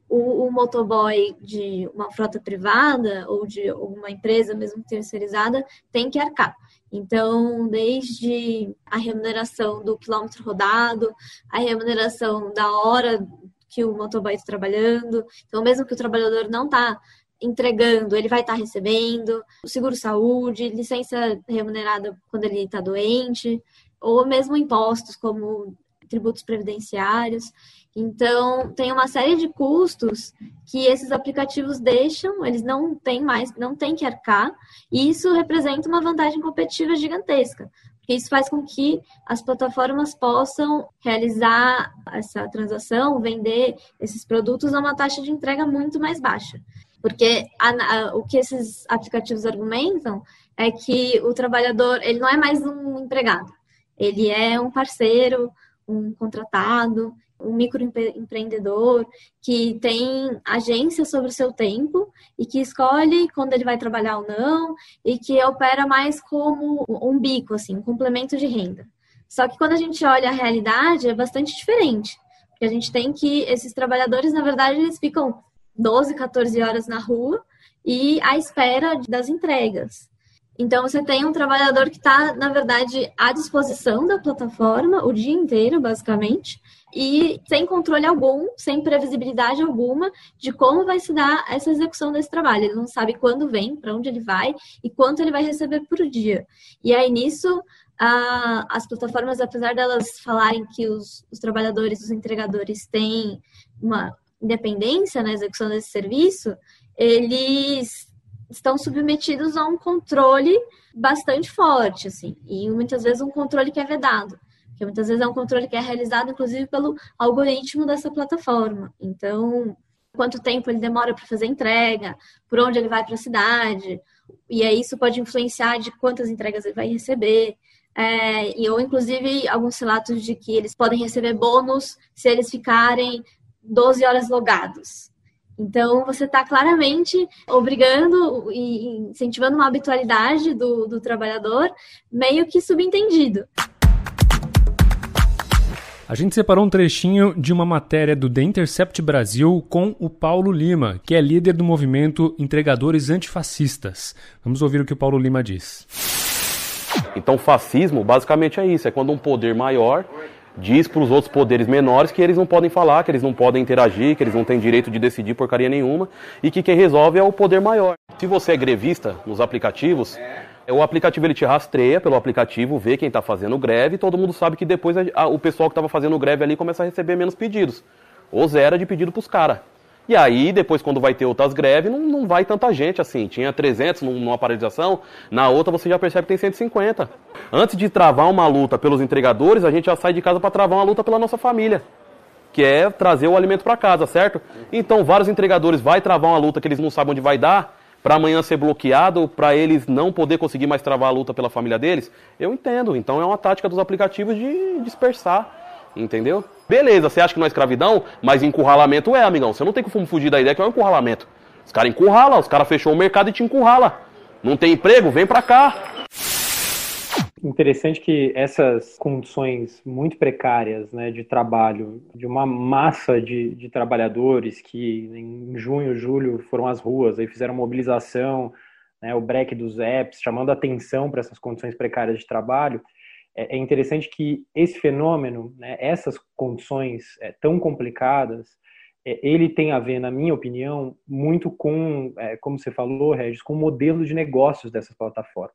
o, o, motoboy de uma frota privada ou de uma empresa mesmo terceirizada tem que arcar. Então, desde a remuneração do quilômetro rodado, a remuneração da hora que o motoboy está trabalhando. Então, mesmo que o trabalhador não está entregando, ele vai estar tá recebendo, seguro-saúde, licença remunerada quando ele está doente, ou mesmo impostos como tributos previdenciários. Então, tem uma série de custos que esses aplicativos deixam, eles não têm mais, não têm que arcar, e isso representa uma vantagem competitiva gigantesca, porque isso faz com que as plataformas possam realizar essa transação, vender esses produtos a uma taxa de entrega muito mais baixa. Porque a, a, o que esses aplicativos argumentam é que o trabalhador, ele não é mais um empregado. Ele é um parceiro, um contratado, um microempreendedor que tem agência sobre o seu tempo e que escolhe quando ele vai trabalhar ou não e que opera mais como um bico, assim, um complemento de renda. Só que quando a gente olha a realidade é bastante diferente. Porque a gente tem que esses trabalhadores, na verdade, eles ficam 12, 14 horas na rua e à espera das entregas. Então, você tem um trabalhador que está, na verdade, à disposição da plataforma o dia inteiro, basicamente, e sem controle algum, sem previsibilidade alguma de como vai se dar essa execução desse trabalho. Ele não sabe quando vem, para onde ele vai e quanto ele vai receber por dia. E aí, nisso, as plataformas, apesar delas falarem que os, os trabalhadores, os entregadores têm uma independência na execução desse serviço, eles estão submetidos a um controle bastante forte, assim, e muitas vezes um controle que é vedado, que muitas vezes é um controle que é realizado, inclusive, pelo algoritmo dessa plataforma. Então, quanto tempo ele demora para fazer entrega, por onde ele vai para a cidade, e aí isso pode influenciar de quantas entregas ele vai receber. É, ou inclusive alguns relatos de que eles podem receber bônus se eles ficarem 12 horas logados. Então, você está claramente obrigando e incentivando uma habitualidade do, do trabalhador, meio que subentendido. A gente separou um trechinho de uma matéria do The Intercept Brasil com o Paulo Lima, que é líder do movimento Entregadores Antifascistas. Vamos ouvir o que o Paulo Lima diz. Então, fascismo basicamente é isso: é quando um poder maior diz para os outros poderes menores que eles não podem falar, que eles não podem interagir, que eles não têm direito de decidir porcaria nenhuma e que quem resolve é o poder maior. Se você é grevista nos aplicativos, o aplicativo ele te rastreia pelo aplicativo, vê quem está fazendo greve e todo mundo sabe que depois a, o pessoal que estava fazendo greve ali começa a receber menos pedidos. Ou zero de pedido para os caras. E aí, depois, quando vai ter outras greves, não, não vai tanta gente assim. Tinha 300 numa paralisação, na outra você já percebe que tem 150. Antes de travar uma luta pelos entregadores, a gente já sai de casa para travar uma luta pela nossa família. Que é trazer o alimento para casa, certo? Então, vários entregadores vai travar uma luta que eles não sabem onde vai dar, para amanhã ser bloqueado, para eles não poder conseguir mais travar a luta pela família deles. Eu entendo. Então, é uma tática dos aplicativos de dispersar Entendeu? Beleza, você acha que não é escravidão, mas encurralamento é, amigão. Você não tem como fugir da ideia que é um encurralamento. Os caras encurralam, os caras fechou o mercado e te encurrala. Não tem emprego? Vem pra cá. Interessante que essas condições muito precárias né, de trabalho, de uma massa de, de trabalhadores que em junho, julho foram às ruas, aí fizeram mobilização, né, o break dos apps, chamando atenção para essas condições precárias de trabalho, é, é interessante que esse fenômeno, né, essas condições é, tão complicadas, é, ele tem a ver, na minha opinião, muito com, é, como você falou, Regis, com o modelo de negócios dessas plataformas.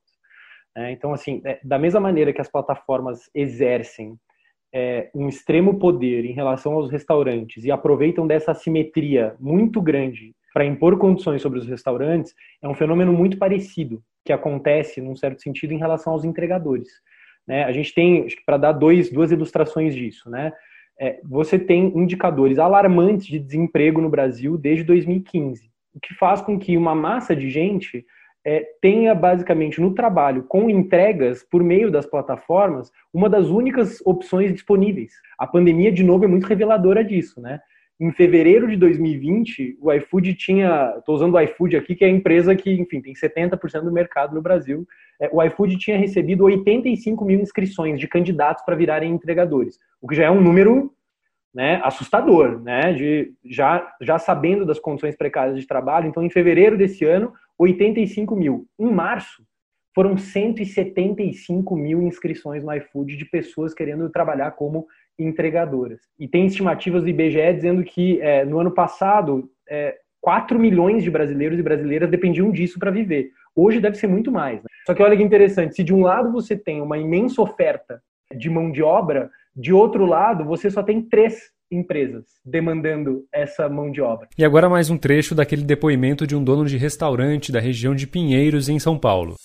É, então, assim, é, da mesma maneira que as plataformas exercem um extremo poder em relação aos restaurantes e aproveitam dessa assimetria muito grande para impor condições sobre os restaurantes, é um fenômeno muito parecido que acontece, num certo sentido, em relação aos entregadores. Né? A gente tem, para dar dois, duas ilustrações disso, né? É, você tem indicadores alarmantes de desemprego no Brasil desde 2015, o que faz com que uma massa de gente é, tenha basicamente no trabalho com entregas por meio das plataformas uma das únicas opções disponíveis. A pandemia, de novo, é muito reveladora disso, né? Em fevereiro de 2020, o iFood tinha, estou usando o iFood aqui, que é a empresa que, enfim, tem 70% do mercado no Brasil. É, o iFood tinha recebido 85 mil inscrições de candidatos para virarem entregadores, o que já é um número né, assustador, né, de, já, já sabendo das condições precárias de trabalho. Então, em fevereiro desse ano, 85 mil. Em março, foram 175 mil inscrições no iFood de pessoas querendo trabalhar como entregadoras. E tem estimativas do IBGE dizendo que é, no ano passado, é, 4 milhões de brasileiros e brasileiras dependiam disso para viver. Hoje deve ser muito mais. Né? Só que olha que interessante, se de um lado você tem uma imensa oferta de mão de obra, de outro lado você só tem três empresas demandando essa mão de obra. E agora mais um trecho daquele depoimento de um dono de restaurante da região de Pinheiros, em São Paulo.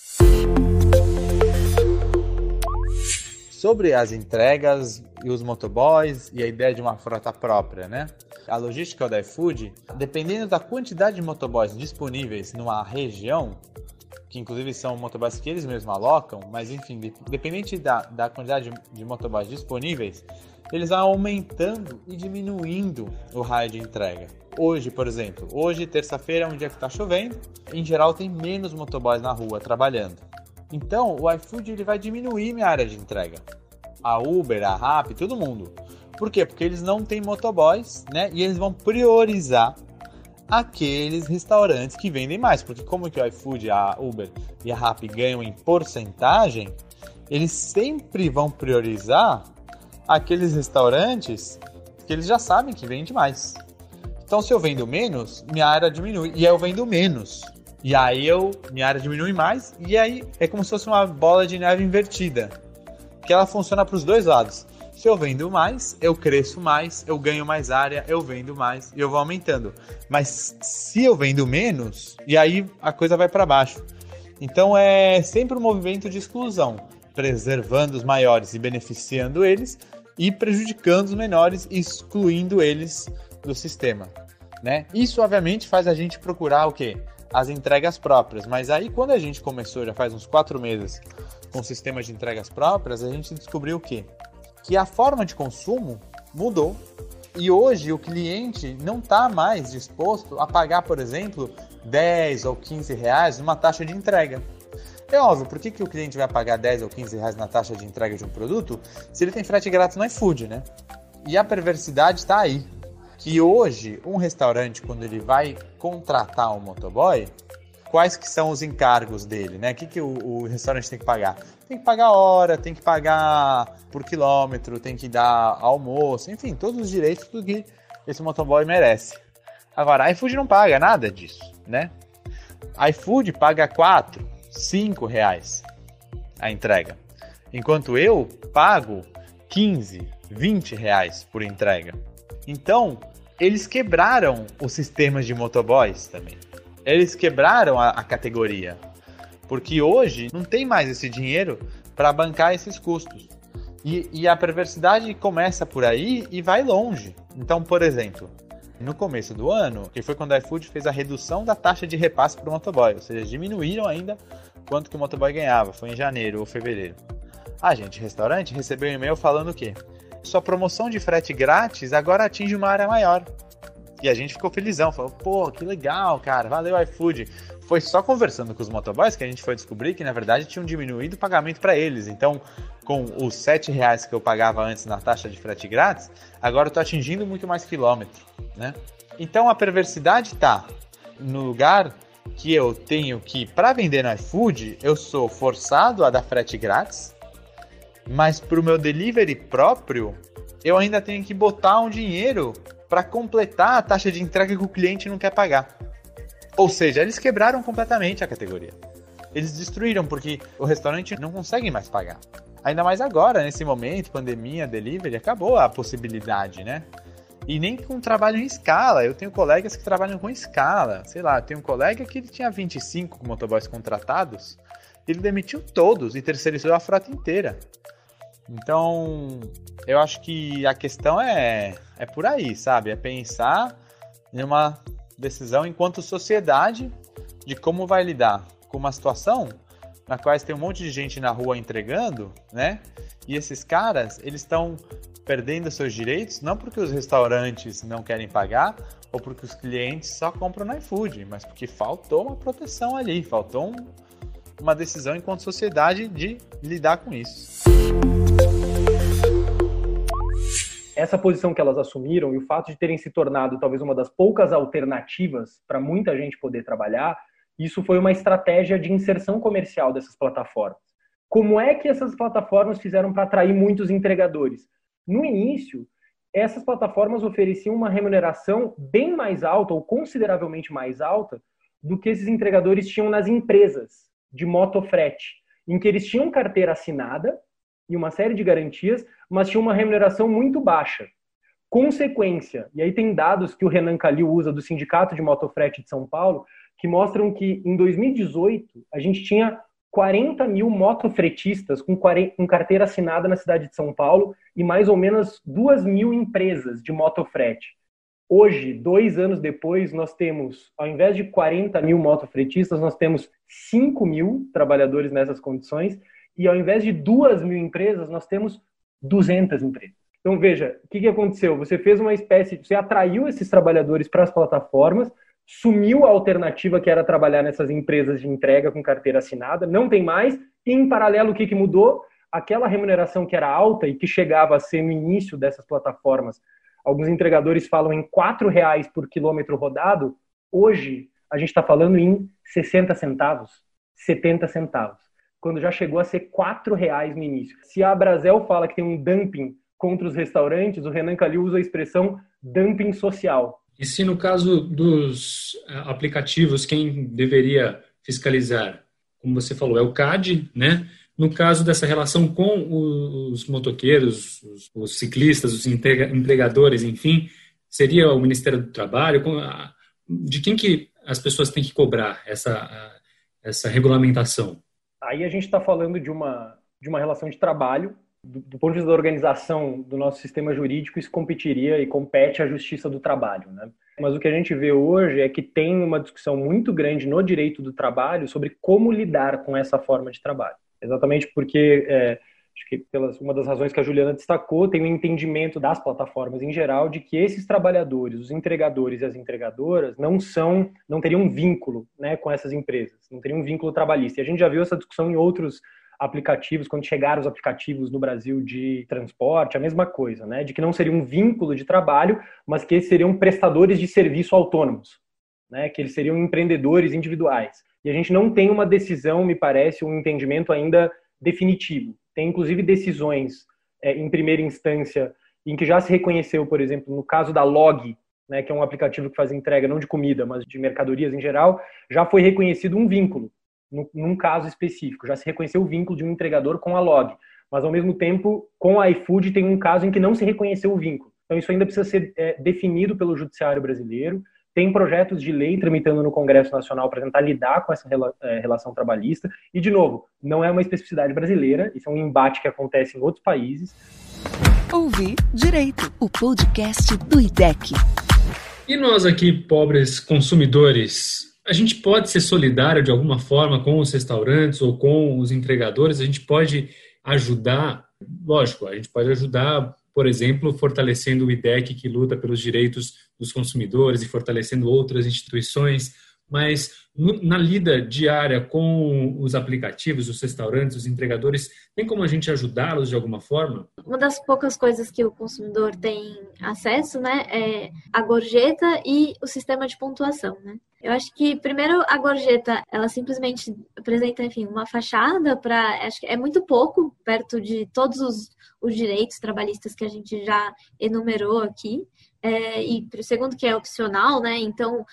Sobre as entregas e os motoboys e a ideia de uma frota própria, né? A logística do iFood, dependendo da quantidade de motoboys disponíveis numa região, que inclusive são motoboys que eles mesmos alocam, mas enfim, dependente da, da quantidade de, de motoboys disponíveis, eles vão aumentando e diminuindo o raio de entrega. Hoje, por exemplo, hoje, terça-feira, é um dia que está chovendo, em geral tem menos motoboys na rua trabalhando. Então, o iFood ele vai diminuir minha área de entrega. A Uber, a Rappi, todo mundo. Por quê? Porque eles não têm motoboys, né? E eles vão priorizar aqueles restaurantes que vendem mais. Porque como que o iFood, a Uber e a Rappi ganham em porcentagem, eles sempre vão priorizar aqueles restaurantes que eles já sabem que vende mais. Então, se eu vendo menos, minha área diminui. E eu vendo menos. E aí eu, minha área diminui mais, e aí é como se fosse uma bola de neve invertida. Que ela funciona para os dois lados. Se eu vendo mais, eu cresço mais, eu ganho mais área, eu vendo mais e eu vou aumentando. Mas se eu vendo menos, e aí a coisa vai para baixo. Então é sempre um movimento de exclusão, preservando os maiores e beneficiando eles, e prejudicando os menores, excluindo eles do sistema. Né? Isso obviamente faz a gente procurar o quê? As entregas próprias. Mas aí, quando a gente começou, já faz uns quatro meses, com o sistema de entregas próprias, a gente descobriu o quê? Que a forma de consumo mudou. E hoje o cliente não está mais disposto a pagar, por exemplo, 10 ou 15 reais numa taxa de entrega. É óbvio, por que, que o cliente vai pagar 10 ou 15 reais na taxa de entrega de um produto se ele tem frete grátis no iFood, né? E a perversidade está aí que hoje um restaurante, quando ele vai contratar um motoboy, quais que são os encargos dele, né? O que, que o, o, restaurante tem que pagar? Tem que pagar hora, tem que pagar por quilômetro, tem que dar almoço, enfim, todos os direitos do que esse motoboy merece. Agora, iFood não paga nada disso, né? IFood paga 4, 5 reais a entrega. Enquanto eu pago 15, 20 reais por entrega. Então, eles quebraram os sistemas de motoboys também. Eles quebraram a, a categoria. Porque hoje não tem mais esse dinheiro para bancar esses custos. E, e, a perversidade começa por aí e vai longe. Então, por exemplo, no começo do ano, que foi quando a iFood fez a redução da taxa de repasse para o motoboy, ou seja, diminuíram ainda quanto que o motoboy ganhava, foi em janeiro ou fevereiro. A gente, restaurante, recebeu um e-mail falando o quê? Sua promoção de frete grátis agora atinge uma área maior. E a gente ficou felizão, falou, pô, que legal, cara, valeu iFood. Foi só conversando com os motoboys que a gente foi descobrir que, na verdade, tinham diminuído o pagamento para eles. Então, com os 7 reais que eu pagava antes na taxa de frete grátis, agora eu tô atingindo muito mais quilômetro, né? Então, a perversidade tá no lugar que eu tenho que, para vender no iFood, eu sou forçado a dar frete grátis, mas para o meu delivery próprio, eu ainda tenho que botar um dinheiro para completar a taxa de entrega que o cliente não quer pagar. Ou seja, eles quebraram completamente a categoria. Eles destruíram porque o restaurante não consegue mais pagar. Ainda mais agora, nesse momento, pandemia, delivery, acabou a possibilidade, né? E nem com trabalho em escala. Eu tenho colegas que trabalham com escala. Sei lá, tem um colega que ele tinha 25 motoboys contratados, ele demitiu todos e terceirizou a frota inteira. Então, eu acho que a questão é, é por aí, sabe? É pensar em uma decisão enquanto sociedade de como vai lidar com uma situação na qual tem um monte de gente na rua entregando, né? E esses caras, eles estão perdendo seus direitos não porque os restaurantes não querem pagar ou porque os clientes só compram no iFood, mas porque faltou uma proteção ali, faltou um, uma decisão enquanto sociedade de lidar com isso essa posição que elas assumiram e o fato de terem se tornado talvez uma das poucas alternativas para muita gente poder trabalhar, isso foi uma estratégia de inserção comercial dessas plataformas. Como é que essas plataformas fizeram para atrair muitos entregadores? No início, essas plataformas ofereciam uma remuneração bem mais alta ou consideravelmente mais alta do que esses entregadores tinham nas empresas de motofrete, em que eles tinham carteira assinada e uma série de garantias, mas tinha uma remuneração muito baixa. Consequência, e aí tem dados que o Renan Calil usa do Sindicato de Motofrete de São Paulo, que mostram que em 2018 a gente tinha 40 mil motofretistas com, com carteira assinada na cidade de São Paulo e mais ou menos 2 mil empresas de motofrete. Hoje, dois anos depois, nós temos, ao invés de 40 mil motofretistas, nós temos 5 mil trabalhadores nessas condições e ao invés de duas mil empresas, nós temos 200 empresas. Então, veja, o que, que aconteceu? Você fez uma espécie, você atraiu esses trabalhadores para as plataformas, sumiu a alternativa que era trabalhar nessas empresas de entrega com carteira assinada, não tem mais, e em paralelo, o que, que mudou? Aquela remuneração que era alta e que chegava a ser no início dessas plataformas, alguns entregadores falam em R$ reais por quilômetro rodado, hoje a gente está falando em 60 centavos, 70 centavos quando já chegou a ser quatro reais no início. Se a Brasel fala que tem um dumping contra os restaurantes, o Renan Calil usa a expressão dumping social. E se no caso dos eh, aplicativos, quem deveria fiscalizar? Como você falou, é o CAD, né? No caso dessa relação com os motoqueiros, os, os ciclistas, os empregadores, enfim, seria o Ministério do Trabalho? De quem que as pessoas têm que cobrar essa, essa regulamentação? Aí a gente está falando de uma, de uma relação de trabalho. Do, do, ponto de vista da organização do nosso sistema jurídico, isso competiria e compete à justiça do trabalho. Né? Mas o que a gente vê hoje é que tem uma discussão muito grande no direito do trabalho sobre como lidar com essa forma de trabalho. Exatamente porque é, acho que pelas, uma das razões que a Juliana destacou, tem um entendimento das plataformas em geral de que esses trabalhadores, os entregadores e as entregadoras, não são, não teriam um vínculo né, com essas empresas, não teriam um vínculo trabalhista. E a gente já viu essa discussão em outros aplicativos, quando chegaram os aplicativos no Brasil de transporte, a mesma coisa, né? De que não seria um vínculo de trabalho, mas que eles seriam prestadores de serviço autônomos, né? Que eles seriam empreendedores individuais. E a gente não tem uma decisão, me parece, um entendimento ainda definitivo. Tem inclusive decisões é, em primeira instância em que já se reconheceu, por exemplo, no caso da Log, né, que é um aplicativo que faz entrega não de comida, mas de mercadorias em geral, já foi reconhecido um vínculo, num caso específico. Já se reconheceu o vínculo de um entregador com a Log. Mas, ao mesmo tempo, com a iFood tem um caso em que não se reconheceu o vínculo. Então, isso ainda precisa ser é, definido pelo Judiciário brasileiro. Tem projetos de lei tramitando no Congresso Nacional para tentar lidar com essa é, relação trabalhista. E, de novo, não é uma especificidade brasileira, isso é um embate que acontece em outros países. Ouvir Direito, o podcast do IDEC. E nós aqui, pobres consumidores, a gente pode ser solidário de alguma forma com os restaurantes ou com os entregadores? A gente pode ajudar? Lógico, a gente pode ajudar, por exemplo, fortalecendo o IDEC, que luta pelos direitos dos consumidores, e fortalecendo outras instituições, mas na lida diária com os aplicativos, os restaurantes, os entregadores, tem como a gente ajudá-los de alguma forma? Uma das poucas coisas que o consumidor tem acesso, né, é a gorjeta e o sistema de pontuação, né? Eu acho que primeiro a gorjeta, ela simplesmente apresenta, enfim, uma fachada para, acho que é muito pouco perto de todos os, os direitos trabalhistas que a gente já enumerou aqui. É, e segundo que é opcional, né? Então,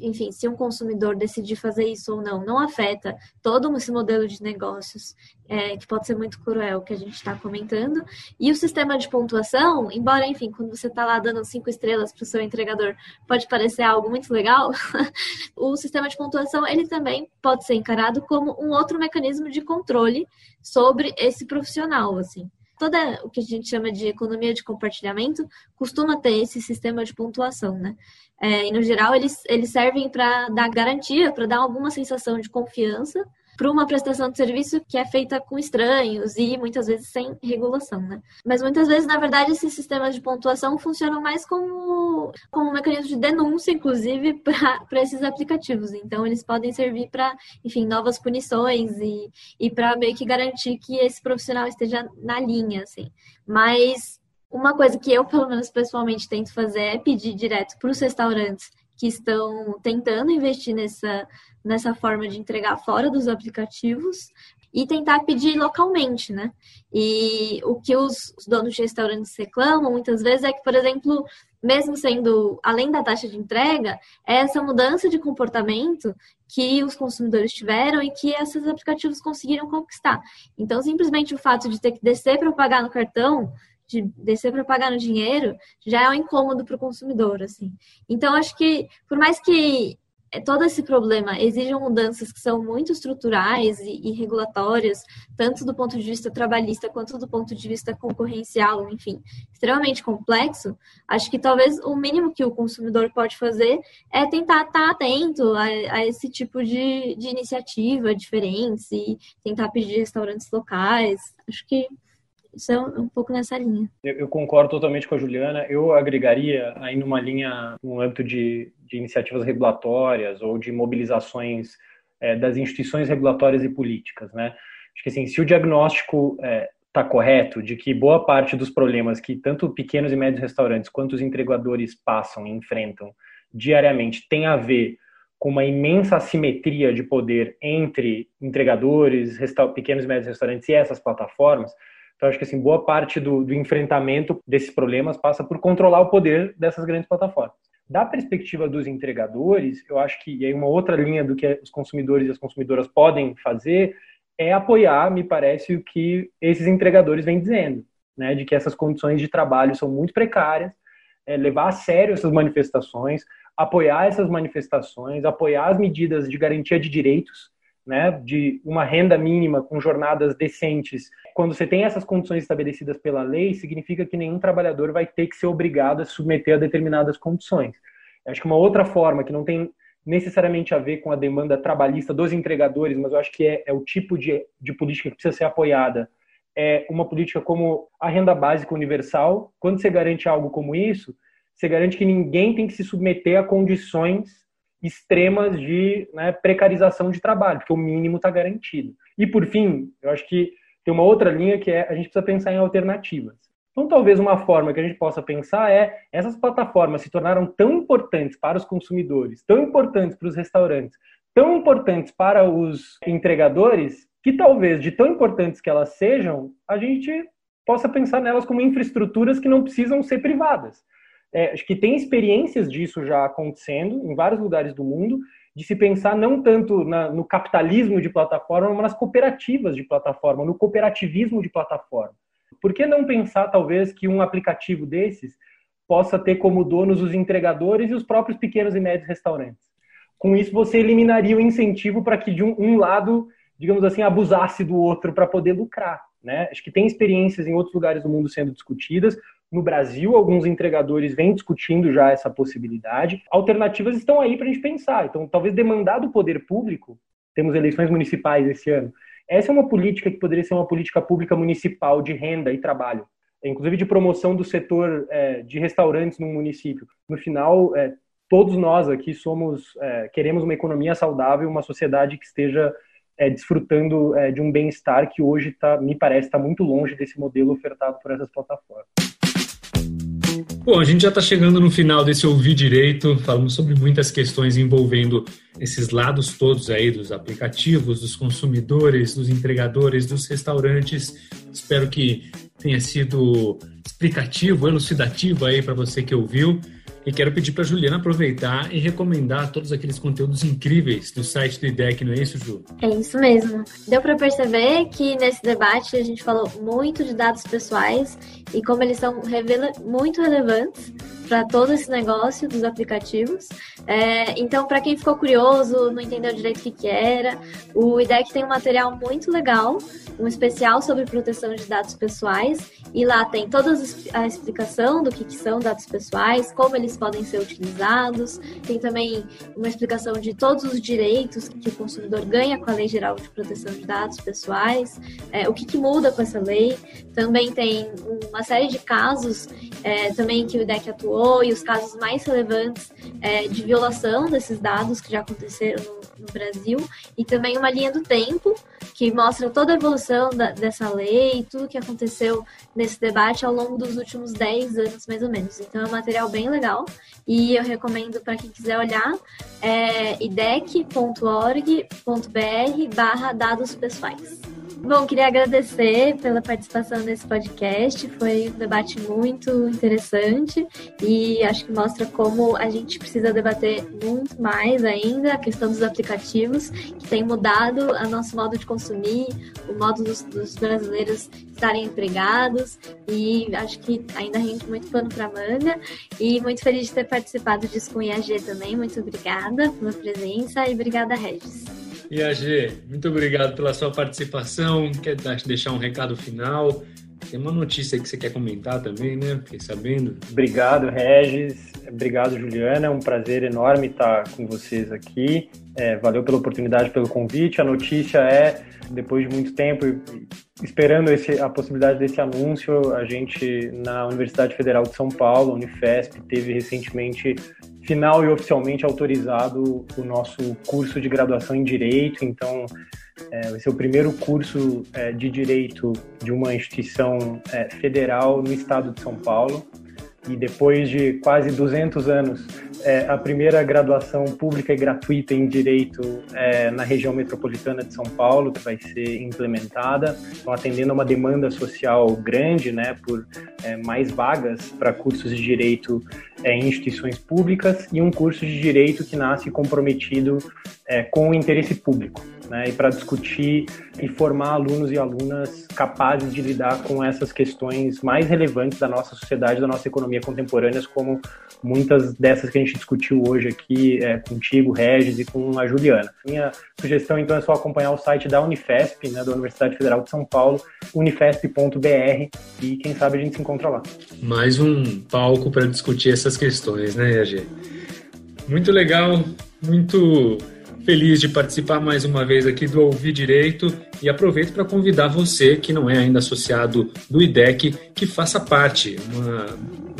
enfim, se um consumidor decidir fazer isso ou não, não afeta todo esse modelo de negócios, é, que pode ser muito cruel, que a gente está comentando. E o sistema de pontuação, embora, enfim, quando você está lá dando cinco estrelas para o seu entregador, pode parecer algo muito legal, o sistema de pontuação, ele também pode ser encarado como um outro mecanismo de controle sobre esse profissional, assim toda o que a gente chama de economia de compartilhamento costuma ter esse sistema de pontuação, né? É, e no geral eles, eles servem para dar garantia, para dar alguma sensação de confiança para uma prestação de serviço que é feita com estranhos e muitas vezes sem regulação, né? Mas muitas vezes, na verdade, esses sistemas de pontuação funcionam mais como, como um mecanismo de denúncia, inclusive, para esses aplicativos. Então, eles podem servir para, enfim, novas punições e, e para meio que garantir que esse profissional esteja na linha, assim. Mas uma coisa que eu, pelo menos pessoalmente, tento fazer é pedir direto para os restaurantes que estão tentando investir nessa, nessa forma de entregar fora dos aplicativos e tentar pedir localmente, né? E o que os, os donos de restaurantes reclamam muitas vezes é que, por exemplo, mesmo sendo além da taxa de entrega, é essa mudança de comportamento que os consumidores tiveram e que esses aplicativos conseguiram conquistar. Então, simplesmente o fato de ter que descer para pagar no cartão de descer para pagar no dinheiro, já é um incômodo para o consumidor, assim. Então, acho que, por mais que todo esse problema exija mudanças que são muito estruturais e, e, regulatórias, tanto do ponto de vista trabalhista quanto do ponto de vista concorrencial, enfim, extremamente complexo, acho que talvez o mínimo que o consumidor pode fazer é tentar estar atento a, a esse tipo de, de iniciativa diferente tentar pedir restaurantes locais. Acho que isso é um, pouco nessa linha. Eu, concordo totalmente com a Juliana. Eu agregaria aí numa linha, no âmbito de, de iniciativas regulatórias ou de mobilizações é, das instituições regulatórias e políticas, né? Acho que assim, se o diagnóstico está é, correto de que boa parte dos problemas que tanto pequenos e médios restaurantes quanto os entregadores passam e enfrentam diariamente tem a ver com uma imensa assimetria de poder entre entregadores, pequenos e médios restaurantes e essas plataformas, então, acho que assim, boa parte do, do enfrentamento desses problemas passa por controlar o poder dessas grandes plataformas. Da perspectiva dos entregadores, eu acho que, e aí uma outra linha do que os consumidores e as consumidoras podem fazer é apoiar, me parece, o que esses entregadores vêm dizendo, né, de que essas condições de trabalho são muito precárias, é, levar a sério essas manifestações, apoiar essas manifestações, apoiar as medidas de garantia de direitos, né, de uma renda mínima com jornadas decentes, quando você tem essas condições estabelecidas pela lei, significa que nenhum trabalhador vai ter que ser obrigado a se submeter a determinadas condições. acho que uma outra forma que não tem necessariamente a ver com a demanda trabalhista dos entregadores, mas eu acho que é, é o tipo de, de política que precisa ser apoiada, é uma política como a renda básica universal. Quando você garante algo como isso, você garante que ninguém tem que se submeter a condições extremas de né, precarização de trabalho, porque o mínimo está garantido. E, por fim, eu acho que tem uma outra linha que é a gente precisa pensar em alternativas. Então, talvez uma forma que a gente possa pensar é essas plataformas se tornaram tão importantes para os consumidores, tão importantes para os restaurantes, tão importantes para os entregadores que talvez, de tão importantes que elas sejam, a gente possa pensar nelas como infraestruturas que não precisam ser privadas. É, acho que tem experiências disso já acontecendo em vários lugares do mundo, de se pensar não tanto na, no capitalismo de plataforma, mas nas cooperativas de plataforma, no cooperativismo de plataforma. Por que não pensar, talvez, que um aplicativo desses possa ter como donos os entregadores e os próprios pequenos e médios restaurantes? Com isso, você eliminaria o incentivo para que de um, um lado digamos assim, abusasse do outro para poder lucrar. Né? Acho que tem experiências em outros lugares do mundo sendo discutidas. No Brasil, alguns entregadores vêm discutindo já essa possibilidade. Alternativas estão aí para a gente pensar. Então, talvez demandar do poder público, temos eleições municipais esse ano, essa é uma política que poderia ser uma política pública municipal de renda e trabalho, inclusive de promoção do setor é, de restaurantes no município. No final, é, todos nós aqui somos é, queremos uma economia saudável, uma sociedade que esteja é, desfrutando é, de um bem-estar que hoje tá, me parece está muito longe desse modelo ofertado por essas plataformas. Bom, a gente já está chegando no final desse Ouvir Direito, falamos sobre muitas questões envolvendo esses lados todos aí dos aplicativos, dos consumidores, dos entregadores, dos restaurantes. Espero que tenha sido explicativo, elucidativo aí para você que ouviu. E quero pedir para a Juliana aproveitar e recomendar todos aqueles conteúdos incríveis do site do IDEC, não é isso, Ju? É isso mesmo. Deu para perceber que nesse debate a gente falou muito de dados pessoais e como eles são muito relevantes para todo esse negócio dos aplicativos. É, então, para quem ficou curioso, não entendeu direito o que, que era, o IDEC tem um material muito legal, um especial sobre proteção de dados pessoais, e lá tem toda a explicação do que, que são dados pessoais, como eles podem ser utilizados, tem também uma explicação de todos os direitos que o consumidor ganha com a Lei Geral de Proteção de Dados Pessoais, é, o que, que muda com essa lei. Também tem uma série de casos é, também que o IDEC atuou e os casos mais relevantes é, de violação desses dados que já aconteceram no, no, Brasil, e também uma linha do tempo que mostra toda a evolução da, dessa lei, tudo que aconteceu nesse debate ao longo dos últimos 10 anos, mais ou menos. Então é um material bem legal e eu recomendo para quem quiser olhar é idec.org.br barra dados pessoais. Bom, queria agradecer pela participação nesse podcast. Foi um debate muito interessante e acho que mostra como a gente precisa debater muito mais ainda a questão dos aplicativos, que tem mudado o nosso modo de consumir, o modo dos, dos brasileiros estarem empregados e acho que ainda rende muito pano para manga. E muito feliz de ter participado disso com o IAG também. Muito obrigada pela presença e obrigada, Regis. E AG, muito obrigado pela sua participação. Quer deixar um recado final? Tem uma notícia que você quer comentar também, né? Fiquei sabendo. Obrigado, Regis. Obrigado, Juliana. É um prazer enorme estar com vocês aqui. É, valeu pela oportunidade, pelo convite. A notícia é, depois de muito tempo, esperando esse, a possibilidade desse anúncio, a gente, na Universidade Federal de São Paulo, Unifesp, teve recentemente final e oficialmente autorizado o nosso curso de graduação em Direito. Então, é, vai ser o primeiro curso é, de Direito de uma instituição é, federal no estado de São Paulo e depois de quase 200 anos, é, a primeira graduação pública e gratuita em Direito é, na região metropolitana de São Paulo, que vai ser implementada, então atendendo a uma demanda social grande, né, por é, mais vagas para cursos de Direito é, em instituições públicas e um curso de Direito que nasce comprometido é, com o interesse público né, e para discutir e formar alunos e alunas capazes de lidar com essas questões mais relevantes da nossa sociedade, da nossa economia contemporânea, como muitas dessas que a gente discutiu hoje aqui é, contigo, Regis, e com a Juliana. Minha sugestão, então, é só acompanhar o site da Unifesp, né, da Universidade Federal de São Paulo, unifesp.br, e quem sabe a gente se encontra lá. Mais um palco para discutir essas questões, né, EAG? Muito legal, muito Feliz de participar mais uma vez aqui do Ouvir Direito e aproveito para convidar você que não é ainda associado do IDEC que faça parte, uma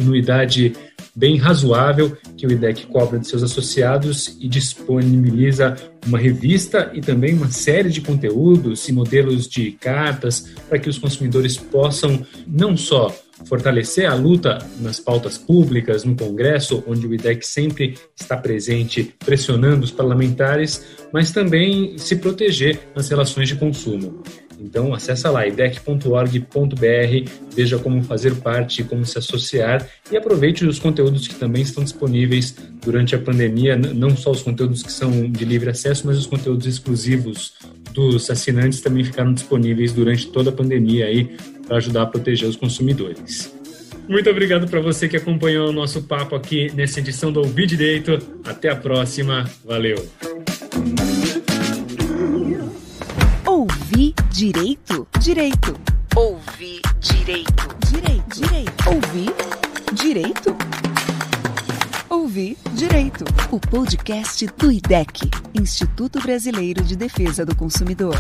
anuidade bem razoável que o IDEC cobra de seus associados e disponibiliza uma revista e também uma série de conteúdos e modelos de cartas para que os consumidores possam não só fortalecer a luta nas pautas públicas, no Congresso, onde o IDEC sempre está presente, pressionando os parlamentares, mas também se proteger nas relações de consumo. Então, acessa lá idec.org.br, veja como fazer parte, como se associar e aproveite os conteúdos que também estão disponíveis durante a pandemia, não só os conteúdos que são de livre acesso, mas os conteúdos exclusivos dos assinantes também ficaram disponíveis durante toda a pandemia aí para ajudar a proteger os consumidores. Muito obrigado para você que acompanhou o nosso papo aqui nessa edição do Ouvir Direito. Até a próxima. Valeu! Ouvir direito? Direito. Ouvir direito. Direito. Direito. Ouvir direito? Ouvir direito. O podcast do IDEC, Instituto Brasileiro de Defesa do Consumidor.